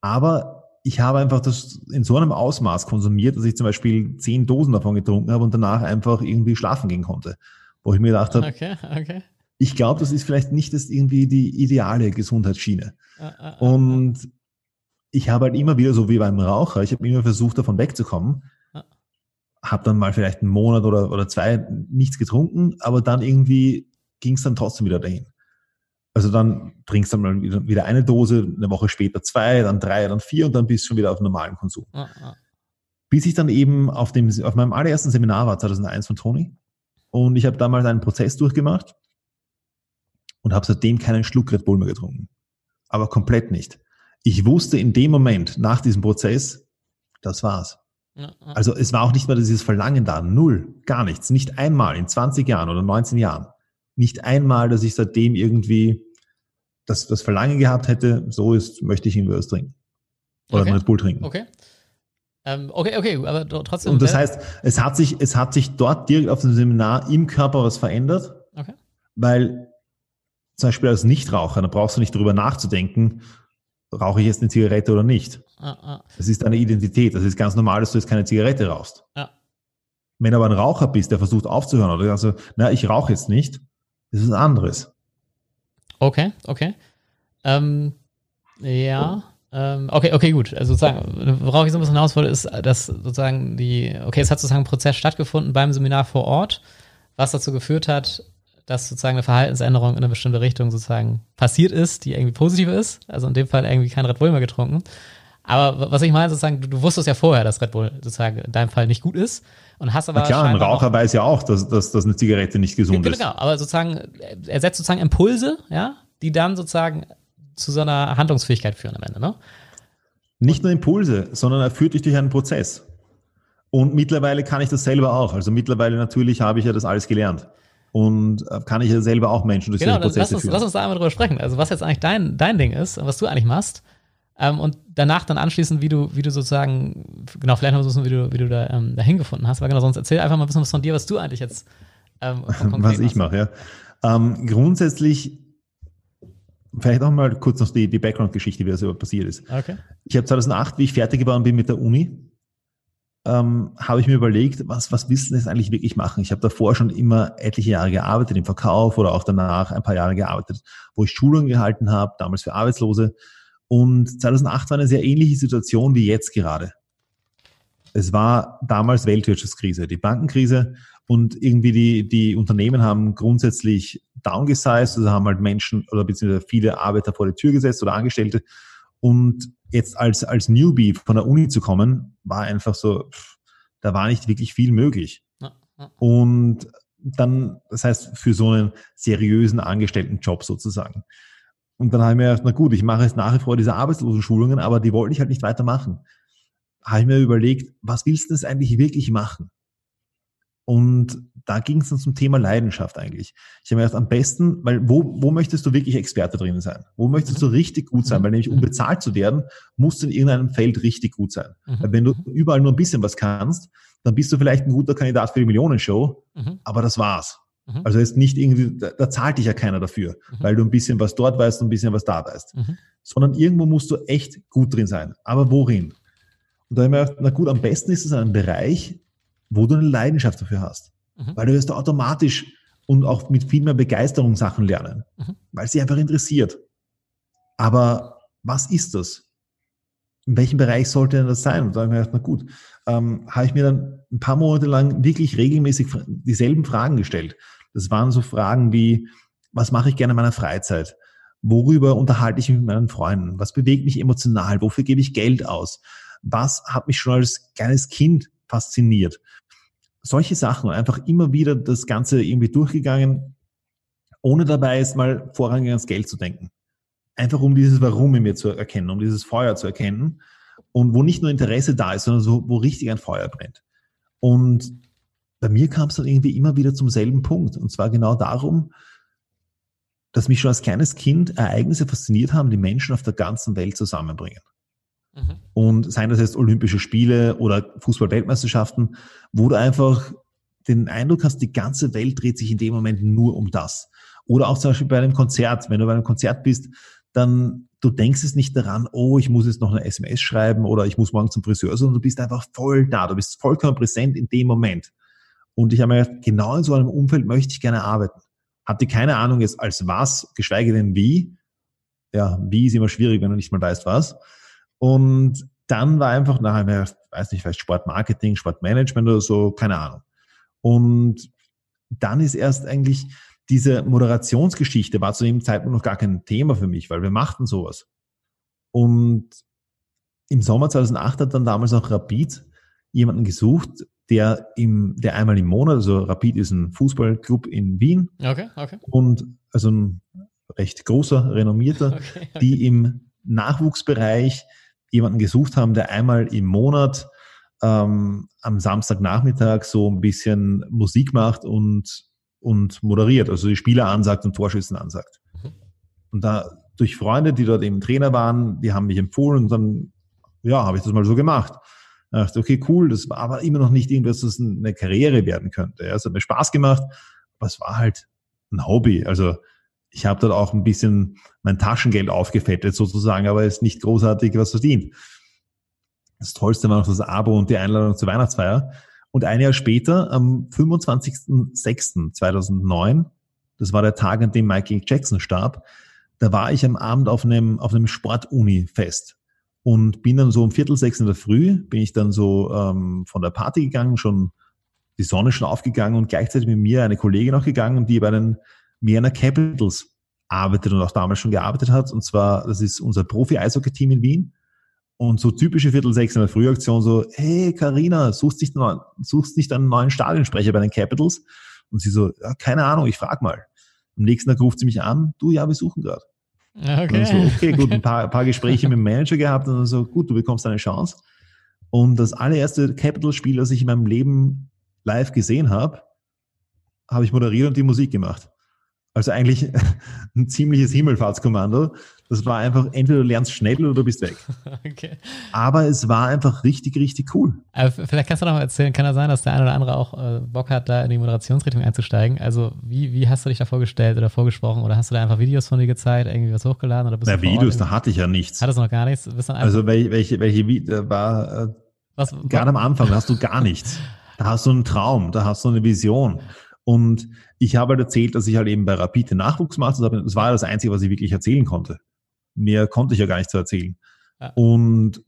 Speaker 1: Aber ich habe einfach das in so einem Ausmaß konsumiert, dass ich zum Beispiel zehn Dosen davon getrunken habe und danach einfach irgendwie schlafen gehen konnte. Wo ich mir gedacht habe, okay, okay. ich glaube, das ist vielleicht nicht das irgendwie die ideale Gesundheitsschiene. Ah, ah, ah, und ich habe halt immer wieder, so wie beim Raucher, ich habe immer versucht, davon wegzukommen. Ja. Habe dann mal vielleicht einen Monat oder, oder zwei nichts getrunken, aber dann irgendwie ging es dann trotzdem wieder dahin. Also dann trinkst du mal wieder, eine Dose, eine Woche später zwei, dann drei, dann vier und dann bist du schon wieder auf normalen Konsum. Ja, ja. Bis ich dann eben auf, dem, auf meinem allerersten Seminar war, 2001 von Toni. Und ich habe damals einen Prozess durchgemacht und habe seitdem keinen Schluck Red Bull mehr getrunken. Aber komplett nicht ich wusste in dem Moment nach diesem Prozess, das war's. Also es war auch nicht mehr dieses Verlangen da, null, gar nichts, nicht einmal in 20 Jahren oder 19 Jahren, nicht einmal, dass ich seitdem irgendwie das, das Verlangen gehabt hätte, so ist, möchte ich was trinken. Oder okay. Red Bull trinken.
Speaker 2: Okay. Ähm, okay, okay, aber trotzdem.
Speaker 1: Und das heißt, es hat sich, es hat sich dort direkt auf dem Seminar im Körper was verändert, okay. weil zum Beispiel als Nichtraucher, da brauchst du nicht drüber nachzudenken, rauche ich jetzt eine Zigarette oder nicht. Ah, ah. Das ist deine Identität. Das ist ganz normal, dass du jetzt keine Zigarette rauchst. Ja. Wenn du aber ein Raucher bist, der versucht aufzuhören oder also, na, ich rauche jetzt nicht, das ist was anderes.
Speaker 2: Okay, okay. Ähm, ja. Ähm, okay, okay, gut. Also sozusagen, worauf ich so ein bisschen hinaus wollte, ist, dass sozusagen die, okay, es hat sozusagen ein Prozess stattgefunden beim Seminar vor Ort, was dazu geführt hat, dass sozusagen eine Verhaltensänderung in eine bestimmte Richtung sozusagen passiert ist, die irgendwie positiv ist. Also in dem Fall irgendwie kein Red Bull mehr getrunken. Aber was ich meine, sozusagen, du, du wusstest ja vorher, dass Red Bull sozusagen in deinem Fall nicht gut ist und hast aber.
Speaker 1: Na klar, ein Raucher weiß ja auch, dass, dass, dass eine Zigarette nicht gesund genau, ist.
Speaker 2: Genau, aber sozusagen, er setzt sozusagen Impulse, ja, die dann sozusagen zu so einer Handlungsfähigkeit führen am Ende, ne?
Speaker 1: Nicht nur Impulse, sondern er führt dich durch einen Prozess. Und mittlerweile kann ich das selber auch. Also mittlerweile natürlich habe ich ja das alles gelernt und äh, kann ich ja selber auch Menschen durch genau, Prozesse
Speaker 2: lass uns,
Speaker 1: führen.
Speaker 2: Lass uns da einmal drüber sprechen. Also was jetzt eigentlich dein, dein Ding ist und was du eigentlich machst. Ähm, und danach dann anschließend, wie du, wie du sozusagen, genau, vielleicht noch wissen, wie du, wie du da ähm, dahin gefunden hast. Aber genau, sonst erzähl einfach mal ein bisschen was von dir, was du eigentlich jetzt
Speaker 1: ähm, Was ich mache, ja. Ähm, grundsätzlich, vielleicht noch mal kurz noch die, die Background-Geschichte, wie das überhaupt passiert ist. Okay. Ich habe 2008, wie ich fertig geworden bin mit der Uni, ähm, habe ich mir überlegt, was, was du jetzt eigentlich wirklich machen? Ich habe davor schon immer etliche Jahre gearbeitet im Verkauf oder auch danach ein paar Jahre gearbeitet, wo ich Schulungen gehalten habe, damals für Arbeitslose. Und 2008 war eine sehr ähnliche Situation wie jetzt gerade. Es war damals Weltwirtschaftskrise, die Bankenkrise und irgendwie die, die Unternehmen haben grundsätzlich downgesized, also haben halt Menschen oder beziehungsweise viele Arbeiter vor die Tür gesetzt oder Angestellte und jetzt als, als Newbie von der Uni zu kommen, war einfach so, pff, da war nicht wirklich viel möglich. Und dann, das heißt, für so einen seriösen Angestelltenjob sozusagen. Und dann habe ich mir gedacht, na gut, ich mache jetzt nach wie vor diese Arbeitslosenschulungen, aber die wollte ich halt nicht weitermachen. Habe ich mir überlegt, was willst du denn eigentlich wirklich machen? Und da ging es dann zum Thema Leidenschaft eigentlich. Ich habe mir gedacht, am besten, weil wo, wo möchtest du wirklich Experte drin sein? Wo möchtest du mhm. richtig gut sein? Weil nämlich um mhm. bezahlt zu werden, musst du in irgendeinem Feld richtig gut sein. Mhm. Weil wenn du überall nur ein bisschen was kannst, dann bist du vielleicht ein guter Kandidat für die Millionenshow, aber das war's. Mhm. Also ist nicht irgendwie, da, da, zahlt dich ja keiner dafür, mhm. weil du ein bisschen was dort weißt und ein bisschen was da weißt. Sondern irgendwo musst du echt gut drin sein. Aber worin? Und da habe ich mir gedacht, na gut, am besten ist es ein Bereich, wo du eine Leidenschaft dafür hast. Mhm. Weil du wirst automatisch und auch mit viel mehr Begeisterung Sachen lernen, mhm. weil es dich einfach interessiert. Aber was ist das? In welchem Bereich sollte denn das sein? Und da habe ich mir gedacht, na gut, ähm, habe ich mir dann ein paar Monate lang wirklich regelmäßig dieselben Fragen gestellt. Das waren so Fragen wie, was mache ich gerne in meiner Freizeit? Worüber unterhalte ich mich mit meinen Freunden? Was bewegt mich emotional? Wofür gebe ich Geld aus? Was hat mich schon als kleines Kind fasziniert? Solche Sachen, einfach immer wieder das Ganze irgendwie durchgegangen, ohne dabei jetzt mal vorrangig ans Geld zu denken. Einfach um dieses Warum in mir zu erkennen, um dieses Feuer zu erkennen und wo nicht nur Interesse da ist, sondern so, wo richtig ein Feuer brennt. Und bei mir kam es dann irgendwie immer wieder zum selben Punkt. Und zwar genau darum, dass mich schon als kleines Kind Ereignisse fasziniert haben, die Menschen auf der ganzen Welt zusammenbringen. Mhm. Und seien das jetzt Olympische Spiele oder Fußball-Weltmeisterschaften, wo du einfach den Eindruck hast, die ganze Welt dreht sich in dem Moment nur um das. Oder auch zum Beispiel bei einem Konzert. Wenn du bei einem Konzert bist, dann du denkst es nicht daran, oh, ich muss jetzt noch eine SMS schreiben oder ich muss morgen zum Friseur, sondern du bist einfach voll da. Du bist vollkommen präsent in dem Moment. Und ich habe mir gedacht, genau in so einem Umfeld möchte ich gerne arbeiten. Hatte keine Ahnung jetzt als was, geschweige denn wie. Ja, wie ist immer schwierig, wenn du nicht mal weißt was. Und dann war einfach nachher, mehr, weiß nicht, vielleicht Sportmarketing, Sportmanagement oder so, keine Ahnung. Und dann ist erst eigentlich diese Moderationsgeschichte war zu dem Zeitpunkt noch gar kein Thema für mich, weil wir machten sowas. Und im Sommer 2008 hat dann damals auch Rapid jemanden gesucht, der im, der einmal im Monat, also Rapid ist ein Fußballclub in Wien.
Speaker 2: Okay, okay.
Speaker 1: Und also ein recht großer, renommierter, okay, okay. die im Nachwuchsbereich jemanden gesucht haben, der einmal im Monat ähm, am Samstagnachmittag so ein bisschen Musik macht und, und moderiert, also die Spieler ansagt und Torschüssen ansagt. Mhm. Und da durch Freunde, die dort eben Trainer waren, die haben mich empfohlen und dann, ja, habe ich das mal so gemacht. Da dachte, okay, cool, das war aber immer noch nicht irgendwas, das eine Karriere werden könnte. Ja, es hat mir Spaß gemacht, aber es war halt ein Hobby. Also ich habe dort auch ein bisschen mein Taschengeld aufgefettet sozusagen, aber es ist nicht großartig was verdient. Das Tollste war noch das Abo und die Einladung zur Weihnachtsfeier. Und ein Jahr später, am 25.06.2009, das war der Tag, an dem Michael Jackson starb, da war ich am Abend auf einem, auf einem Sportuni-Fest und bin dann so um Viertel sechs in der Früh, bin ich dann so ähm, von der Party gegangen, schon die Sonne schon aufgegangen und gleichzeitig mit mir eine Kollegin noch gegangen, die bei den Vienna Capitals arbeitet und auch damals schon gearbeitet hat. Und zwar, das ist unser Profi-Eishockey-Team in Wien. Und so typische Viertel sechs in der Frühaktion so, hey Karina, suchst nicht, suchst nicht einen neuen Stadionsprecher bei den Capitals? Und sie so, ja, keine Ahnung, ich frag mal. Am nächsten Tag ruft sie mich an, du, ja, wir suchen gerade. Okay. So, okay, gut, ein paar, paar Gespräche mit dem Manager gehabt und dann so, gut, du bekommst eine Chance. Und das allererste Capital-Spiel, das ich in meinem Leben live gesehen habe, habe ich moderiert und die Musik gemacht. Also eigentlich ein ziemliches Himmelfahrtskommando. Das war einfach, entweder du lernst schnell oder du bist weg. Okay. Aber es war einfach richtig, richtig cool.
Speaker 2: Aber vielleicht kannst du noch mal erzählen, kann ja sein, dass der eine oder andere auch äh, Bock hat, da in die Moderationsrichtung einzusteigen. Also wie, wie hast du dich da vorgestellt oder vorgesprochen? Oder hast du da einfach Videos von dir gezeigt, irgendwie was hochgeladen? Oder
Speaker 1: bist Na, Videos, da hatte ich ja nichts.
Speaker 2: Hattest du noch gar nichts?
Speaker 1: also welche, welche, welche war äh, was, gerade am Anfang hast du gar nichts. Da hast du einen Traum, da hast du eine Vision. Und ich habe halt erzählt, dass ich halt eben bei Rapide Nachwuchs mache. Das war das Einzige, was ich wirklich erzählen konnte. Mehr konnte ich ja gar nicht so erzählen. Ja. Und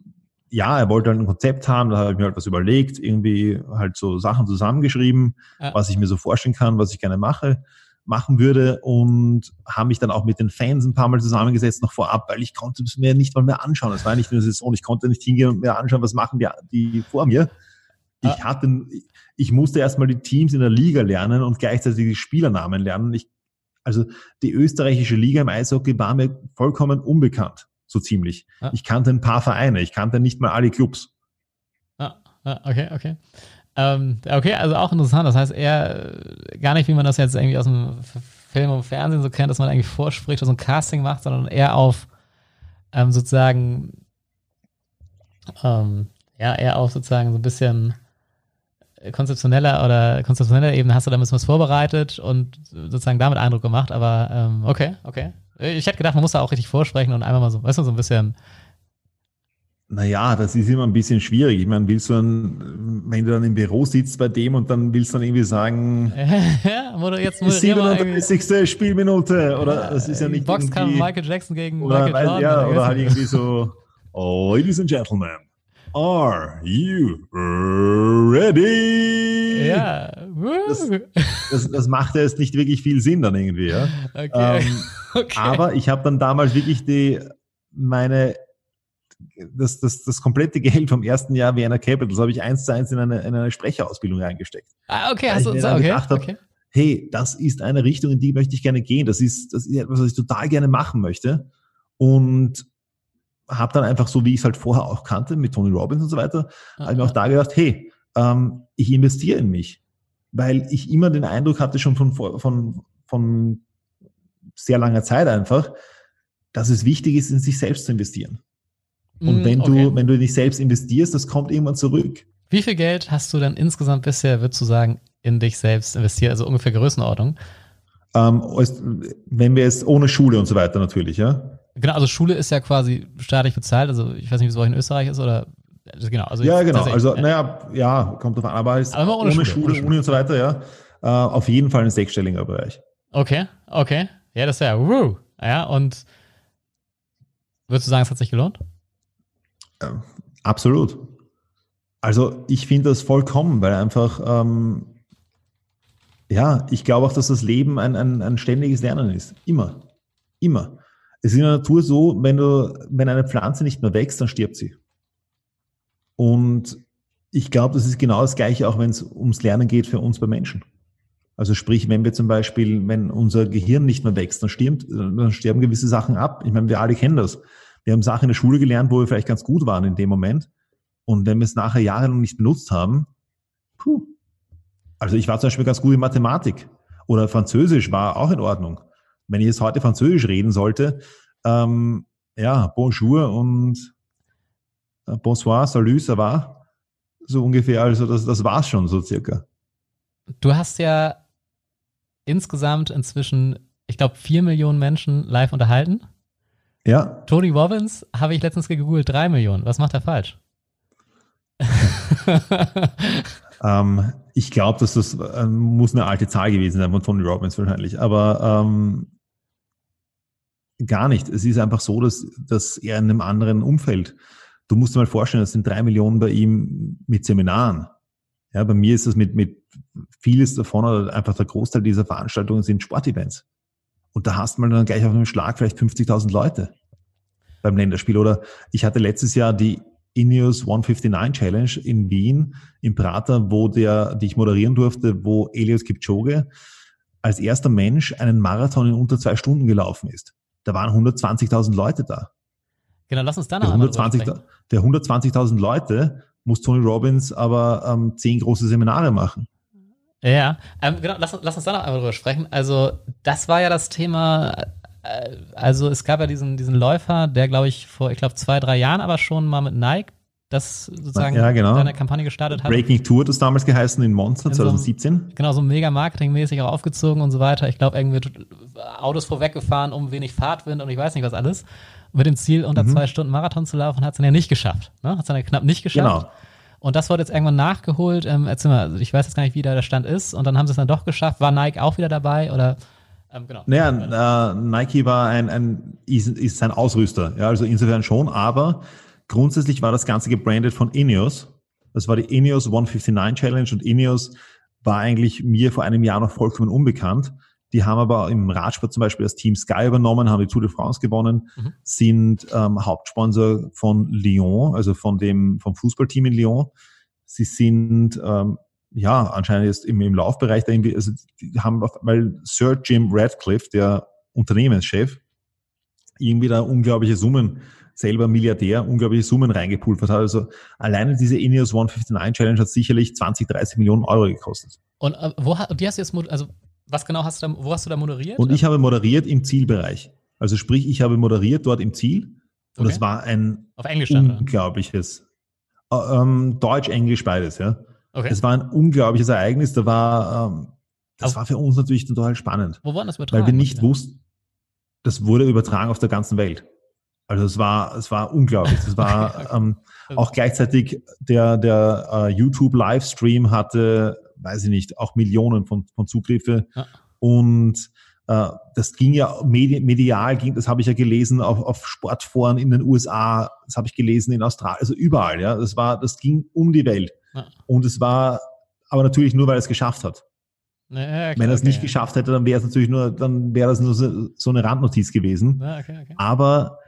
Speaker 1: ja, er wollte halt ein Konzept haben, da habe ich mir halt was überlegt, irgendwie halt so Sachen zusammengeschrieben, ja. was ich mir so vorstellen kann, was ich gerne mache, machen würde und habe mich dann auch mit den Fans ein paar Mal zusammengesetzt noch vorab, weil ich konnte es mir nicht mal mehr anschauen. Es war nicht eine Saison, ich konnte nicht hingehen und mir anschauen, was machen die, die vor mir. Ich hatte, ich musste erstmal die Teams in der Liga lernen und gleichzeitig die Spielernamen lernen. Ich, also die österreichische Liga im Eishockey war mir vollkommen unbekannt, so ziemlich. Ah. Ich kannte ein paar Vereine, ich kannte nicht mal alle Clubs.
Speaker 2: Ah, ah okay, okay. Ähm, okay, also auch interessant. Das heißt eher äh, gar nicht, wie man das jetzt irgendwie aus dem Film und Fernsehen so kennt, dass man eigentlich vorspricht oder so ein Casting macht, sondern eher auf ähm, sozusagen ähm, ja, eher auf sozusagen so ein bisschen konzeptioneller oder konzeptioneller Ebene hast du da ein bisschen was vorbereitet und sozusagen damit Eindruck gemacht, aber ähm, okay, okay. Ich hätte gedacht, man muss da auch richtig vorsprechen und einmal mal so, weißt du, so ein bisschen.
Speaker 1: Naja, das ist immer ein bisschen schwierig. Ich meine, willst du dann, wenn du dann im Büro sitzt bei dem und dann willst du dann irgendwie sagen,
Speaker 2: ja, oder jetzt
Speaker 1: 37. Spielminute oder das ist ja nicht
Speaker 2: Boxkampf Michael Jackson gegen
Speaker 1: oder,
Speaker 2: Michael Jordan.
Speaker 1: Ja, oder halt irgendwie so, oh, Ladies and Gentlemen, Are you ready?
Speaker 2: Ja.
Speaker 1: Das, das, das macht ja jetzt nicht wirklich viel Sinn dann irgendwie. Ja? Okay. Ähm, okay. Aber ich habe dann damals wirklich die, meine das, das, das komplette Geld vom ersten Jahr Vienna Capitals habe ich eins zu eins in eine, in eine Sprecherausbildung reingesteckt.
Speaker 2: Ah, okay, hast du so, okay,
Speaker 1: gedacht hab, okay. hey, das ist eine Richtung, in die möchte ich gerne gehen. Das ist, das ist etwas, was ich total gerne machen möchte. Und habe dann einfach so, wie ich es halt vorher auch kannte, mit Tony Robbins und so weiter, habe ich mir auch da gedacht, hey, ähm, ich investiere in mich. Weil ich immer den Eindruck hatte, schon von, von, von sehr langer Zeit einfach, dass es wichtig ist, in sich selbst zu investieren. Und mm, wenn okay. du, wenn du in dich selbst investierst, das kommt irgendwann zurück.
Speaker 2: Wie viel Geld hast du dann insgesamt bisher, würdest du sagen, in dich selbst investiert? Also ungefähr Größenordnung?
Speaker 1: Ähm, wenn wir jetzt ohne Schule und so weiter natürlich, ja?
Speaker 2: Genau, also Schule ist ja quasi staatlich bezahlt. Also ich weiß nicht, wie es bei euch in Österreich ist oder
Speaker 1: also genau. Also ja, genau. Also ja. naja, ja, kommt drauf an, aber, ist aber ohne, ohne, Schule, Schule, Uni und so weiter, ja. Äh, auf jeden Fall ein sechsstelliger Bereich.
Speaker 2: Okay, okay. Ja, das ist ja, woo. Ja, und würdest du sagen, es hat sich gelohnt?
Speaker 1: Ähm, absolut. Also ich finde das vollkommen, weil einfach, ähm, ja, ich glaube auch, dass das Leben ein, ein, ein ständiges Lernen ist. Immer. Immer. Es ist in der Natur so, wenn du, wenn eine Pflanze nicht mehr wächst, dann stirbt sie. Und ich glaube, das ist genau das Gleiche, auch wenn es ums Lernen geht für uns bei Menschen. Also sprich, wenn wir zum Beispiel, wenn unser Gehirn nicht mehr wächst, dann, stirbt, dann sterben gewisse Sachen ab. Ich meine, wir alle kennen das. Wir haben Sachen in der Schule gelernt, wo wir vielleicht ganz gut waren in dem Moment. Und wenn wir es nachher jahrelang nicht benutzt haben, puh. Also ich war zum Beispiel ganz gut in Mathematik oder Französisch war auch in Ordnung. Wenn ich jetzt heute Französisch reden sollte, ähm, ja, bonjour und äh, bonsoir, salut, ça va. So ungefähr, also das, das war's schon so circa.
Speaker 2: Du hast ja insgesamt inzwischen, ich glaube, vier Millionen Menschen live unterhalten.
Speaker 1: Ja.
Speaker 2: Tony Robbins habe ich letztens gegoogelt, drei Millionen. Was macht er falsch?
Speaker 1: ähm, ich glaube, dass das äh, muss eine alte Zahl gewesen sein von Tony Robbins wahrscheinlich. Aber ähm, gar nicht. Es ist einfach so, dass, dass er in einem anderen Umfeld. Du musst dir mal vorstellen, das sind drei Millionen bei ihm mit Seminaren. Ja, bei mir ist das mit, mit vieles davon oder einfach der Großteil dieser Veranstaltungen sind Sportevents. Und da hast man dann gleich auf einem Schlag vielleicht 50.000 Leute beim Länderspiel. Oder ich hatte letztes Jahr die Ineos 159 Challenge in Wien im Prater, wo der, die ich moderieren durfte, wo Elias Kipchoge als erster Mensch einen Marathon in unter zwei Stunden gelaufen ist. Da waren 120.000 Leute da.
Speaker 2: Genau, lass uns da noch
Speaker 1: der 120, Der 120.000 Leute muss Tony Robbins aber ähm, zehn große Seminare machen.
Speaker 2: Ja, ähm, genau, lass, lass, uns da noch einmal drüber sprechen. Also, das war ja das Thema, äh, also es gab ja diesen, diesen Läufer, der, glaube ich, vor, ich glaube, zwei, drei Jahren aber schon mal mit Nike das sozusagen
Speaker 1: ja, genau.
Speaker 2: seine Kampagne gestartet hat.
Speaker 1: Breaking Tour hat das damals geheißen in Monster in 2017.
Speaker 2: So, genau, so mega marketingmäßig auch aufgezogen und so weiter. Ich glaube, irgendwie Autos vorweggefahren, um wenig Fahrtwind und ich weiß nicht was alles. Mit dem Ziel, unter mhm. zwei Stunden Marathon zu laufen, hat es dann ja nicht geschafft. Ne? Hat es dann ja knapp nicht geschafft. Genau. Und das wurde jetzt irgendwann nachgeholt. Ähm, erzähl mal, also ich weiß jetzt gar nicht, wie da der Stand ist. Und dann haben sie es dann doch geschafft. War Nike auch wieder dabei oder?
Speaker 1: Ähm, genau. Naja, äh, Nike war ein, ein ist, ist ein Ausrüster. Ja, also insofern schon. Aber grundsätzlich war das Ganze gebrandet von Ineos. Das war die Ineos 159 Challenge und Ineos war eigentlich mir vor einem Jahr noch vollkommen unbekannt. Die haben aber im Radsport zum Beispiel das Team Sky übernommen, haben die Tour de France gewonnen, mhm. sind ähm, Hauptsponsor von Lyon, also von dem vom Fußballteam in Lyon. Sie sind ähm, ja anscheinend jetzt im, im Laufbereich da irgendwie, also die haben weil Sir Jim Radcliffe, der Unternehmenschef, irgendwie da unglaubliche Summen selber Milliardär, unglaubliche Summen reingepulvert hat. Also alleine diese Ineos 159 Challenge hat sicherlich 20, 30 Millionen Euro gekostet.
Speaker 2: Und äh, wo die hast du jetzt, also was genau hast du da, wo hast du da moderiert?
Speaker 1: Und ich habe moderiert im Zielbereich. Also sprich, ich habe moderiert dort im Ziel. Und okay. das war ein
Speaker 2: Auf
Speaker 1: unglaubliches, äh, ähm, Deutsch, Englisch, beides, ja. Okay. Es war ein unglaubliches Ereignis. Da war, ähm, das auf, war für uns natürlich total spannend.
Speaker 2: Wo war das übertragen?
Speaker 1: Weil wir nicht wussten, das wurde übertragen auf der ganzen Welt. Also es war, es war unglaublich. Es war okay, okay. Ähm, auch gleichzeitig der, der uh, YouTube-Livestream hatte weiß ich nicht, auch Millionen von, von Zugriffe. Ja. Und äh, das ging ja medi medial, ging, das habe ich ja gelesen auf, auf Sportforen in den USA, das habe ich gelesen in Australien, also überall, ja. Das war, das ging um die Welt. Ja. Und es war aber natürlich nur, weil er es geschafft hat. Ja, okay, Wenn er es okay, nicht geschafft hätte, dann wäre es natürlich nur, dann wäre das nur so, so eine Randnotiz gewesen. Aber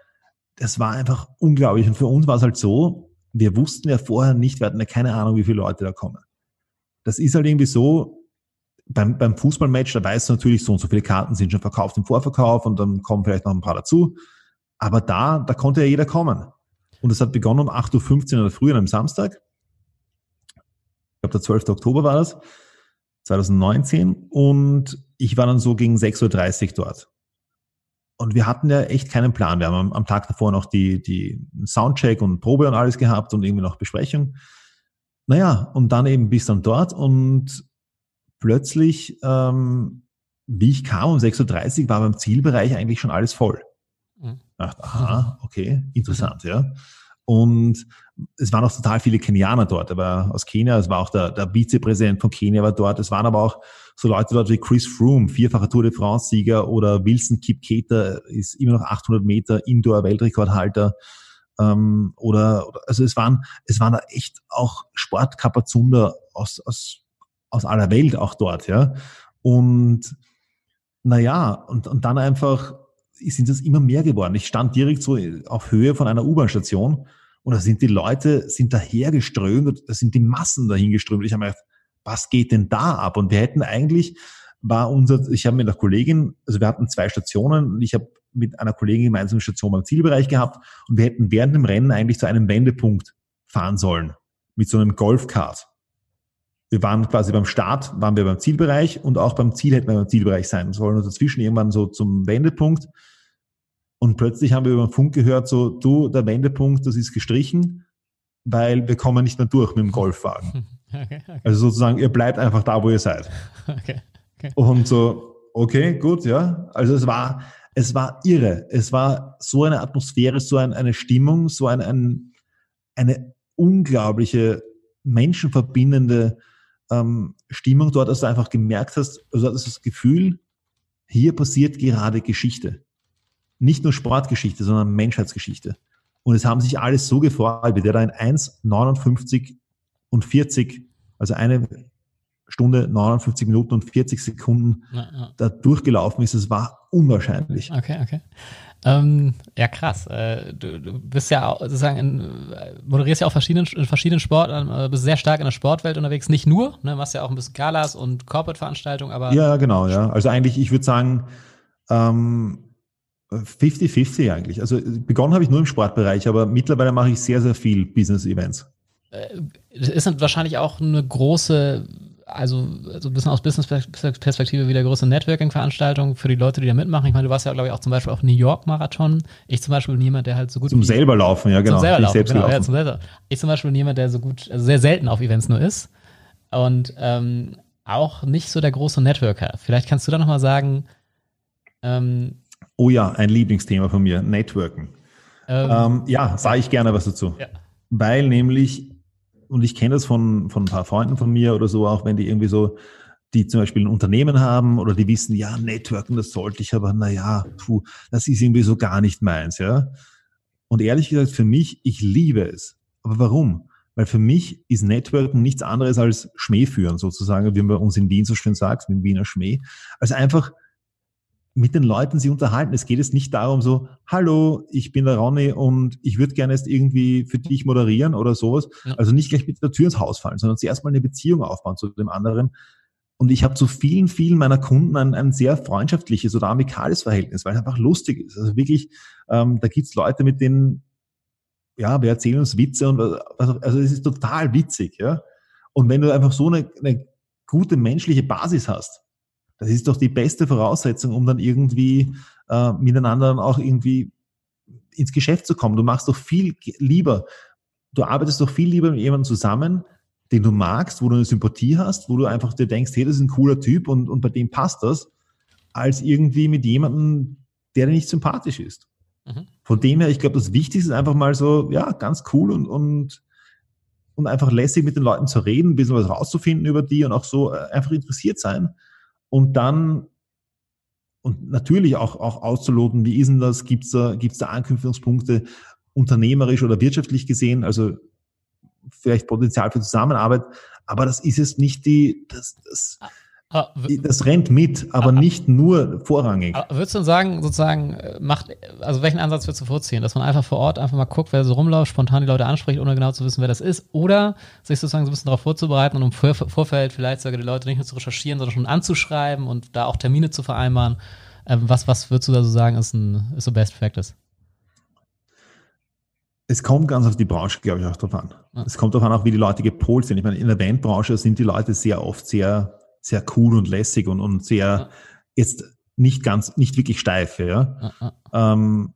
Speaker 1: das war einfach unglaublich. Und für uns war es halt so, wir wussten ja vorher nicht, wir hatten ja keine Ahnung, wie viele Leute da kommen. Das ist halt irgendwie so, beim, beim Fußballmatch, da weißt du natürlich, so und so viele Karten sind schon verkauft im Vorverkauf und dann kommen vielleicht noch ein paar dazu. Aber da, da konnte ja jeder kommen. Und es hat begonnen um 8.15 Uhr oder früh am Samstag. Ich glaube, der 12. Oktober war das, 2019. Und ich war dann so gegen 6.30 Uhr dort. Und wir hatten ja echt keinen Plan. Wir haben am, am Tag davor noch die, die Soundcheck und Probe und alles gehabt und irgendwie noch Besprechung. Naja, und dann eben bis dann dort und plötzlich, ähm, wie ich kam um 6.30 Uhr, war beim Zielbereich eigentlich schon alles voll. Mhm. dachte, aha, okay, interessant, mhm. ja. Und es waren auch total viele Kenianer dort. Er war aus Kenia, es war auch der, der Vizepräsident von Kenia war dort. Es waren aber auch so Leute dort wie Chris Froome, vierfacher Tour de France-Sieger oder Wilson Kipketer ist immer noch 800 Meter Indoor-Weltrekordhalter. Ähm, oder, oder, also es waren, es waren da echt auch Sportkapazunder aus, aus, aus aller Welt auch dort, ja. Und naja, und, und dann einfach sind das immer mehr geworden. Ich stand direkt so auf Höhe von einer U-Bahn-Station und da sind die Leute, sind dahergeströmt da sind die Massen dahingeströmt. Ich habe mir gedacht, was geht denn da ab? Und wir hätten eigentlich, war unser, ich habe mit einer Kollegin, also wir hatten zwei Stationen und ich habe mit einer Kollegin gemeinsam eine Station beim Zielbereich gehabt und wir hätten während dem Rennen eigentlich zu einem Wendepunkt fahren sollen mit so einem Golfkart. Wir waren quasi beim Start, waren wir beim Zielbereich und auch beim Ziel hätten wir beim Zielbereich sein sollen und dazwischen irgendwann so zum Wendepunkt und plötzlich haben wir über den Funk gehört, so, du, der Wendepunkt, das ist gestrichen, weil wir kommen nicht mehr durch mit dem Golfwagen. Okay, okay. Also sozusagen, ihr bleibt einfach da, wo ihr seid. Okay, und so, okay, gut, ja. Also es war, es war irre. Es war so eine Atmosphäre, so ein, eine Stimmung, so ein, ein, eine unglaubliche menschenverbindende ähm, Stimmung dort, dass du einfach gemerkt hast, also das, das Gefühl, hier passiert gerade Geschichte nicht nur Sportgeschichte, sondern Menschheitsgeschichte. Und es haben sich alles so gefreut, wie der da in 1,59 und 40, also eine Stunde, 59 Minuten und 40 Sekunden ja, ja. da durchgelaufen ist. Es war unwahrscheinlich.
Speaker 2: Okay, okay. Ähm, ja, krass. Äh, du, du, bist ja sozusagen in, moderierst ja auch verschiedenen, in verschiedenen Sport, äh, bist sehr stark in der Sportwelt unterwegs. Nicht nur, ne, machst ja auch ein bisschen Galas und Corporate-Veranstaltungen, aber.
Speaker 1: Ja, genau, ja. Also eigentlich, ich würde sagen, ähm, 50-50 eigentlich. Also begonnen habe ich nur im Sportbereich, aber mittlerweile mache ich sehr, sehr viel Business-Events.
Speaker 2: Es äh, ist wahrscheinlich auch eine große, also, also ein bisschen aus Business-Perspektive wieder große Networking-Veranstaltung für die Leute, die da mitmachen. Ich meine, du warst ja, glaube ich, auch zum Beispiel auf New York-Marathon. Ich zum Beispiel bin jemand, der halt so gut.
Speaker 1: Zum selber laufen, ja, genau.
Speaker 2: Zum selber laufen, genau. Ja, zum selber. Ich zum Beispiel bin jemand, der so gut, also sehr selten auf Events nur ist. Und ähm, auch nicht so der große Networker. Vielleicht kannst du da nochmal sagen, ähm,
Speaker 1: Oh ja, ein Lieblingsthema von mir, Networken. Ähm, ähm, ja, sage ich gerne was dazu. Ja. Weil nämlich, und ich kenne das von, von ein paar Freunden von mir oder so, auch wenn die irgendwie so, die zum Beispiel ein Unternehmen haben oder die wissen, ja, Networken, das sollte ich, aber naja, puh, das ist irgendwie so gar nicht meins, ja. Und ehrlich gesagt, für mich, ich liebe es. Aber warum? Weil für mich ist Networken nichts anderes als Schmäh führen, sozusagen, wie man bei uns in Wien so schön sagt, mit dem Wiener Schmäh. Also einfach mit den Leuten sie unterhalten. Es geht jetzt nicht darum so, hallo, ich bin der Ronny und ich würde gerne jetzt irgendwie für dich moderieren oder sowas. Ja. Also nicht gleich mit der Tür ins Haus fallen, sondern zuerst mal eine Beziehung aufbauen zu dem anderen. Und ich habe zu vielen, vielen meiner Kunden ein, ein sehr freundschaftliches oder amikales Verhältnis, weil es einfach lustig ist. Also wirklich, ähm, da gibt's Leute, mit denen, ja, wir erzählen uns Witze und also, also es ist total witzig, ja. Und wenn du einfach so eine, eine gute menschliche Basis hast, das ist doch die beste Voraussetzung, um dann irgendwie äh, miteinander dann auch irgendwie ins Geschäft zu kommen. Du machst doch viel lieber, du arbeitest doch viel lieber mit jemandem zusammen, den du magst, wo du eine Sympathie hast, wo du einfach dir denkst, hey, das ist ein cooler Typ und, und bei dem passt das, als irgendwie mit jemandem, der dir nicht sympathisch ist. Mhm. Von dem her, ich glaube, das Wichtigste ist einfach mal so, ja, ganz cool und, und, und einfach lässig mit den Leuten zu reden, ein bisschen was rauszufinden über die und auch so äh, einfach interessiert sein und dann und natürlich auch, auch auszuloten, wie ist denn das? Gibt es da, gibt's da Anknüpfungspunkte unternehmerisch oder wirtschaftlich gesehen? Also vielleicht Potenzial für Zusammenarbeit, aber das ist es nicht die, das, das, das rennt mit, aber, aber, nicht nur vorrangig.
Speaker 2: Würdest du sagen, sozusagen, macht, also welchen Ansatz würdest du vorziehen? Dass man einfach vor Ort einfach mal guckt, wer so rumläuft, spontan die Leute anspricht, ohne genau zu wissen, wer das ist? Oder sich sozusagen so ein bisschen darauf vorzubereiten und im Vorfeld vielleicht sogar die Leute nicht nur zu recherchieren, sondern schon anzuschreiben und da auch Termine zu vereinbaren? Ähm, was, was würdest du da so sagen, ist, ein, ist so Best Practice?
Speaker 1: Es kommt ganz auf die Branche, glaube ich, auch drauf an. Ja. Es kommt darauf an, auch wie die Leute gepolt sind. Ich meine, in der Bandbranche sind die Leute sehr oft sehr sehr cool und lässig und, und sehr ja. jetzt nicht ganz, nicht wirklich steif, ja. ja ähm,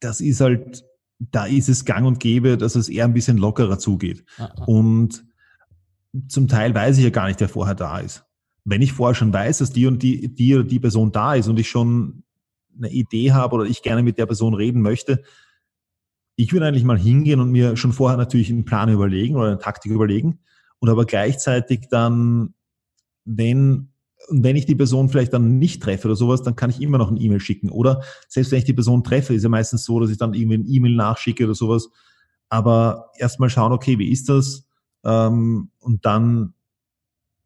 Speaker 1: das ist halt, da ist es gang und gäbe, dass es eher ein bisschen lockerer zugeht. Und zum Teil weiß ich ja gar nicht, wer vorher da ist. Wenn ich vorher schon weiß, dass die und die, die oder die Person da ist und ich schon eine Idee habe oder ich gerne mit der Person reden möchte, ich würde eigentlich mal hingehen und mir schon vorher natürlich einen Plan überlegen oder eine Taktik überlegen und aber gleichzeitig dann wenn, wenn ich die Person vielleicht dann nicht treffe oder sowas, dann kann ich immer noch ein E-Mail schicken. Oder selbst wenn ich die Person treffe, ist ja meistens so, dass ich dann irgendwie ein E-Mail nachschicke oder sowas. Aber erstmal schauen, okay, wie ist das? Ähm, und dann,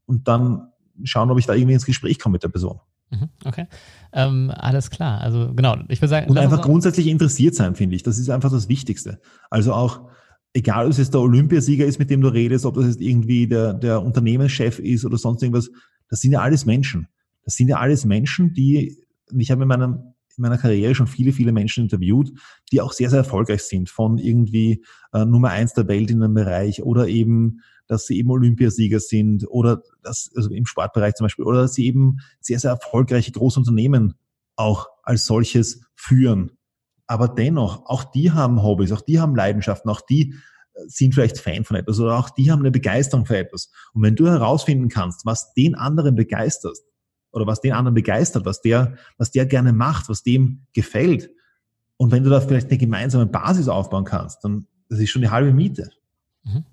Speaker 1: und dann schauen, ob ich da irgendwie ins Gespräch komme mit der Person.
Speaker 2: Mhm, okay, ähm, alles klar. Also genau, ich würde sagen.
Speaker 1: Und einfach grundsätzlich interessiert sein, finde ich. Das ist einfach das Wichtigste. Also auch, egal ob es jetzt der Olympiasieger ist, mit dem du redest, ob das jetzt irgendwie der, der Unternehmenschef ist oder sonst irgendwas, das sind ja alles Menschen. Das sind ja alles Menschen, die, ich habe in, meinem, in meiner Karriere schon viele, viele Menschen interviewt, die auch sehr, sehr erfolgreich sind, von irgendwie äh, Nummer eins der Welt in einem Bereich oder eben, dass sie eben Olympiasieger sind oder das, also im Sportbereich zum Beispiel, oder dass sie eben sehr, sehr erfolgreiche große Unternehmen auch als solches führen aber dennoch, auch die haben Hobbys, auch die haben Leidenschaften, auch die äh, sind vielleicht Fan von etwas oder auch die haben eine Begeisterung für etwas. Und wenn du herausfinden kannst, was den anderen begeistert oder was den anderen begeistert, was der, was der gerne macht, was dem gefällt, und wenn du da vielleicht eine gemeinsame Basis aufbauen kannst, dann das ist schon die halbe Miete.
Speaker 2: Mhm.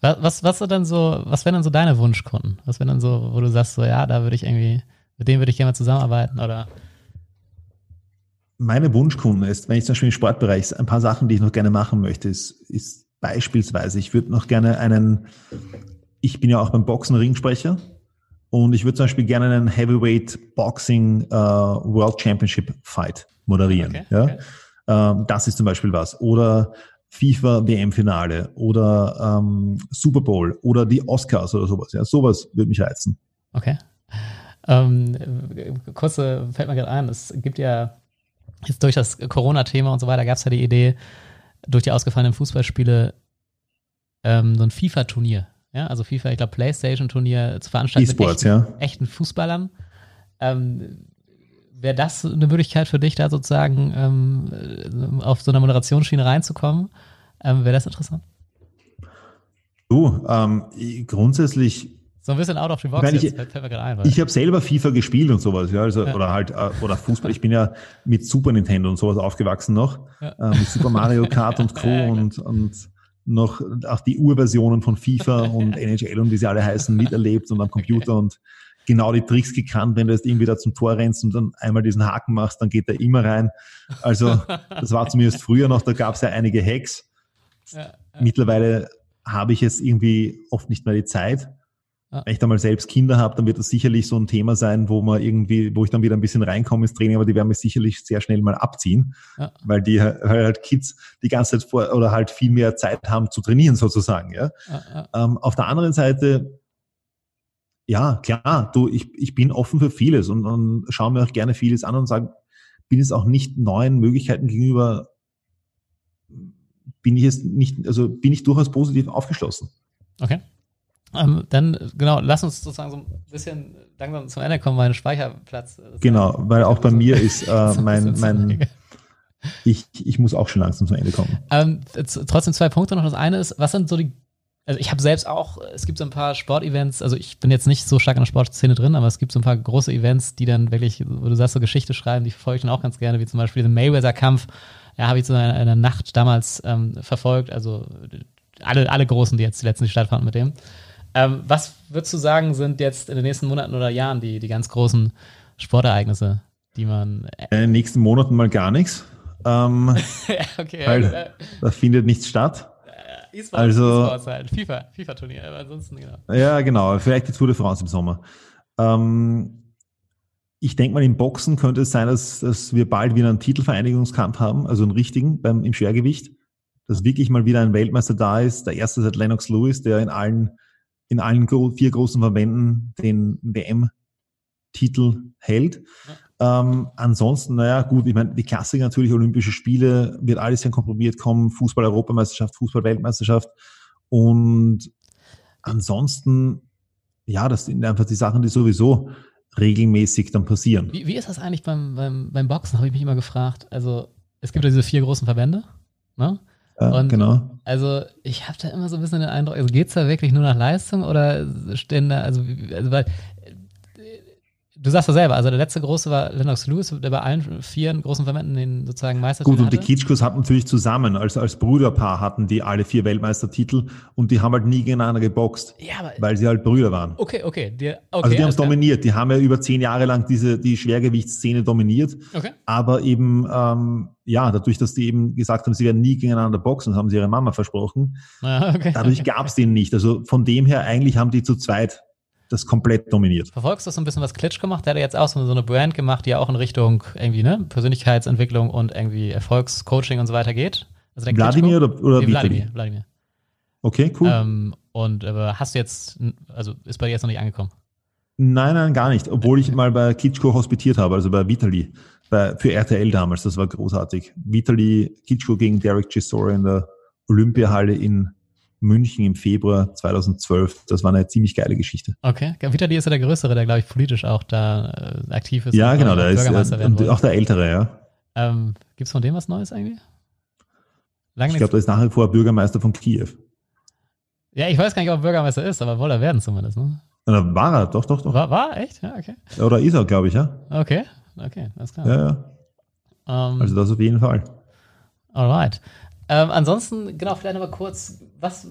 Speaker 2: Was, was, was dann so, was wären dann so deine Wunschkunden? Was wären dann so, wo du sagst, so ja, da würde ich irgendwie, mit denen würde ich gerne mal zusammenarbeiten oder
Speaker 1: meine Wunschkunden ist, wenn ich zum Beispiel im Sportbereich ein paar Sachen, die ich noch gerne machen möchte, ist, ist beispielsweise, ich würde noch gerne einen, ich bin ja auch beim Boxen Ringsprecher und ich würde zum Beispiel gerne einen Heavyweight Boxing uh, World Championship Fight moderieren. Okay, ja? Okay. Ähm, das ist zum Beispiel was. Oder FIFA WM-Finale oder ähm, Super Bowl oder die Oscars oder sowas. Ja, sowas würde mich reizen.
Speaker 2: Okay. Ähm, kurze, fällt mir gerade ein, es gibt ja jetzt durch das Corona-Thema und so weiter gab es ja die Idee, durch die ausgefallenen Fußballspiele ähm, so ein FIFA-Turnier, ja, also FIFA, ich glaube Playstation-Turnier zu veranstalten
Speaker 1: E-Sports,
Speaker 2: mit
Speaker 1: echten,
Speaker 2: ja. echten Fußballern. Ähm, Wäre das eine Möglichkeit für dich, da sozusagen ähm, auf so einer Moderationsschiene reinzukommen? Ähm, Wäre das interessant?
Speaker 1: Du, ähm, grundsätzlich
Speaker 2: so ein bisschen out of the box.
Speaker 1: Ich, ich, jetzt, ein. Habe selber FIFA gespielt und sowas, ja, also, ja. oder halt, äh, oder Fußball. Ich bin ja mit Super Nintendo und sowas aufgewachsen noch, ja. äh, mit Super Mario Kart und Co. Ja, und, und noch auch die Urversionen von FIFA und NHL und wie sie alle heißen, miterlebt und am Computer okay. und genau die Tricks gekannt, wenn du jetzt irgendwie da zum Tor rennst und dann einmal diesen Haken machst, dann geht er immer rein. Also das war zumindest früher noch, da gab es ja einige Hacks. Mittlerweile habe ich jetzt irgendwie oft nicht mehr die Zeit. Ja. Wenn ich da mal selbst Kinder habe, dann wird das sicherlich so ein Thema sein, wo man irgendwie, wo ich dann wieder ein bisschen reinkomme ins Training, aber die werden mich sicherlich sehr schnell mal abziehen, ja. weil die halt Kids die ganze Zeit vor oder halt viel mehr Zeit haben zu trainieren sozusagen. Ja. ja ähm, auf der anderen Seite, ja klar, du, ich, ich bin offen für vieles und, und schaue mir auch gerne vieles an und sage, bin es auch nicht neuen Möglichkeiten gegenüber, bin ich es nicht, also bin ich durchaus positiv aufgeschlossen.
Speaker 2: Okay. Ähm, dann, genau, lass uns sozusagen so ein bisschen langsam zum Ende kommen, mein Speicherplatz.
Speaker 1: Genau, weil auch bei mir ist äh, mein, mein ich, ich muss auch schon langsam zum Ende kommen.
Speaker 2: Ähm, trotzdem zwei Punkte noch. Das eine ist, was sind so die, also ich habe selbst auch, es gibt so ein paar Sportevents, also ich bin jetzt nicht so stark in der Sportszene drin, aber es gibt so ein paar große Events, die dann wirklich, wo du sagst, so Geschichte schreiben, die verfolge ich dann auch ganz gerne, wie zum Beispiel den Mayweather-Kampf. Ja, habe ich so in einer Nacht damals ähm, verfolgt, also alle, alle Großen, die jetzt die letzten die stattfanden mit dem. Ähm, was würdest du sagen, sind jetzt in den nächsten Monaten oder Jahren die, die ganz großen Sportereignisse, die man.
Speaker 1: Äh in den nächsten Monaten mal gar nichts. Ähm, ja, okay. Weil äh, da findet nichts statt.
Speaker 2: Äh, E-Sports, also, e halt. FIFA, FIFA-Turnier, aber ansonsten, genau.
Speaker 1: Ja, genau. Vielleicht die Tour de France im Sommer. Ähm, ich denke mal, im Boxen könnte es sein, dass, dass wir bald wieder einen Titelvereinigungskampf haben, also einen richtigen beim, im Schwergewicht, dass wirklich mal wieder ein Weltmeister da ist. Der erste seit Lennox Lewis, der in allen, in allen vier großen Verbänden den WM-Titel hält. Ähm, ansonsten, naja, gut, ich meine, die Klassiker natürlich, Olympische Spiele, wird alles sehr kompromiert kommen, Fußball-Europameisterschaft, Fußball-Weltmeisterschaft. Und ansonsten, ja, das sind einfach die Sachen, die sowieso regelmäßig dann passieren.
Speaker 2: Wie, wie ist das eigentlich beim, beim, beim Boxen, habe ich mich immer gefragt. Also es gibt ja diese vier großen Verbände, ne?
Speaker 1: Ja, genau.
Speaker 2: Also ich habe da immer so ein bisschen den Eindruck, also geht es da wirklich nur nach Leistung oder stehen da, also, also weil Du sagst ja selber, also der letzte große war Lennox Lewis, der bei allen vier großen Verbänden den sozusagen Meistertitel
Speaker 1: Gut, und die Kitschkos hatten natürlich zusammen, als, als Brüderpaar hatten die alle vier Weltmeistertitel und die haben halt nie gegeneinander geboxt, ja, aber, weil sie halt Brüder waren.
Speaker 2: Okay, okay. Die, okay
Speaker 1: also die haben es dominiert, die haben ja über zehn Jahre lang diese, die Schwergewichtsszene dominiert, okay. aber eben, ähm, ja, dadurch, dass die eben gesagt haben, sie werden nie gegeneinander boxen, haben sie ihrer Mama versprochen, ah, okay, dadurch okay. gab es den nicht. Also von dem her, eigentlich haben die zu zweit das komplett dominiert.
Speaker 2: Verfolgst du so ein bisschen, was Klitsch gemacht? Der hat jetzt auch so eine Brand gemacht, die ja auch in Richtung irgendwie, ne, Persönlichkeitsentwicklung und irgendwie Erfolgscoaching und so weiter geht.
Speaker 1: Also der Wladimir oder, oder
Speaker 2: Wladimir, Wladimir.
Speaker 1: Okay, cool. Ähm,
Speaker 2: und äh, hast du jetzt, also ist bei dir jetzt noch nicht angekommen?
Speaker 1: Nein, nein, gar nicht. Obwohl ich mal bei Kitschko hospitiert habe, also bei Vitali, bei, für RTL damals. Das war großartig. Vitali, Kitschko gegen Derek Chisora in der Olympiahalle in München im Februar 2012. Das war eine ziemlich geile Geschichte.
Speaker 2: Okay. Vitali ist ja der Größere, der, glaube ich, politisch auch da äh, aktiv ist.
Speaker 1: Ja, genau, der ist äh, auch der Ältere, ja.
Speaker 2: Ähm, Gibt es von dem was Neues eigentlich?
Speaker 1: Lange ich glaube, der ist nach wie vor Bürgermeister von Kiew.
Speaker 2: Ja, ich weiß gar nicht, ob er Bürgermeister ist, aber wohl er werden zumindest, ne?
Speaker 1: Oder war er, doch, doch, doch.
Speaker 2: War, war echt? Ja, okay.
Speaker 1: Oder ist er, glaube ich, ja.
Speaker 2: Okay, okay, alles klar.
Speaker 1: Ja, ja. Um, ähm, also das auf jeden Fall.
Speaker 2: Alright. Ähm, ansonsten, genau, vielleicht nochmal kurz, was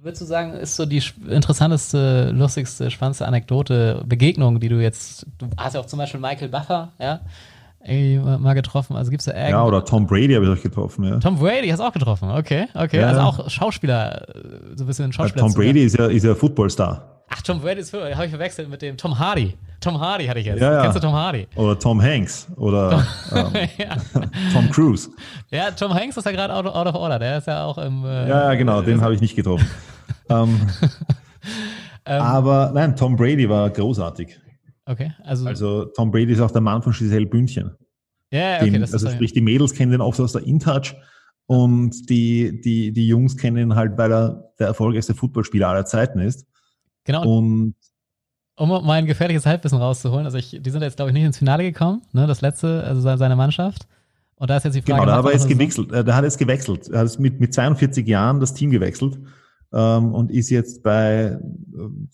Speaker 2: würdest du sagen, ist so die interessanteste, lustigste, spannendste Anekdote, Begegnung, die du jetzt, du hast ja auch zum Beispiel Michael Buffer, ja, mal getroffen. Also gibt's da
Speaker 1: irgend... Ja, oder Tom Brady habe ich auch getroffen, ja.
Speaker 2: Tom Brady hast du auch getroffen, okay, okay. Ja, also auch Schauspieler, so ein bisschen Schauspieler.
Speaker 1: Tom Brady ist ja, ist ja Footballstar.
Speaker 2: Ach, Tom Brady ist habe ich verwechselt mit dem Tom Hardy. Tom Hardy hatte ich jetzt. Ja, ja. Kennst du Tom Hardy?
Speaker 1: Oder Tom Hanks oder ähm, Tom Cruise.
Speaker 2: Ja, Tom Hanks ist ja gerade out, out, of order. Der ist ja auch im.
Speaker 1: Äh, ja, ja, genau, den habe ich nicht getroffen. ähm, ähm, aber nein, Tom Brady war großartig.
Speaker 2: Okay, also.
Speaker 1: Also Tom Brady ist auch der Mann von Giselle Bündchen.
Speaker 2: Ja, okay, den, das
Speaker 1: Also sprich, die Mädels kennen den oft aus der InTouch und die, die, die Jungs kennen ihn halt, weil er der erfolgreichste Footballspieler aller Zeiten ist.
Speaker 2: Genau. Und um mal ein gefährliches Halbwissen rauszuholen, also ich, die sind jetzt, glaube ich, nicht ins Finale gekommen, ne, das letzte, also seine Mannschaft. Und da ist jetzt die Frage.
Speaker 1: Genau, da hat er jetzt gewechselt. So? Der hat jetzt gewechselt. Er hat mit, mit 42 Jahren das Team gewechselt ähm, und ist jetzt bei,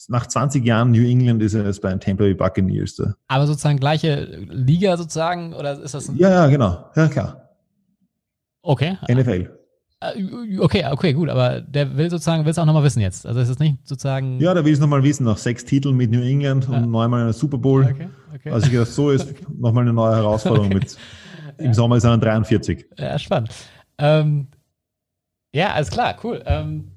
Speaker 1: nach 20 Jahren New England ist er jetzt bei den Tampa Bay Buccaneers. Da.
Speaker 2: Aber sozusagen gleiche Liga sozusagen, oder ist das?
Speaker 1: Ja, ja, genau. Ja, klar.
Speaker 2: Okay.
Speaker 1: NFL.
Speaker 2: Äh, okay, okay, gut, aber der will sozusagen, will es auch nochmal wissen jetzt. Also es ist nicht sozusagen.
Speaker 1: Ja, der will es nochmal wissen, nach sechs Titeln mit New England ja. und neunmal in der Super Bowl. Okay, okay. Also ich gedacht, so ist okay. nochmal eine neue Herausforderung okay. mit. Im ja. Sommer ist er dann 43.
Speaker 2: Ja, spannend. Ähm, ja, alles klar, cool. Ähm,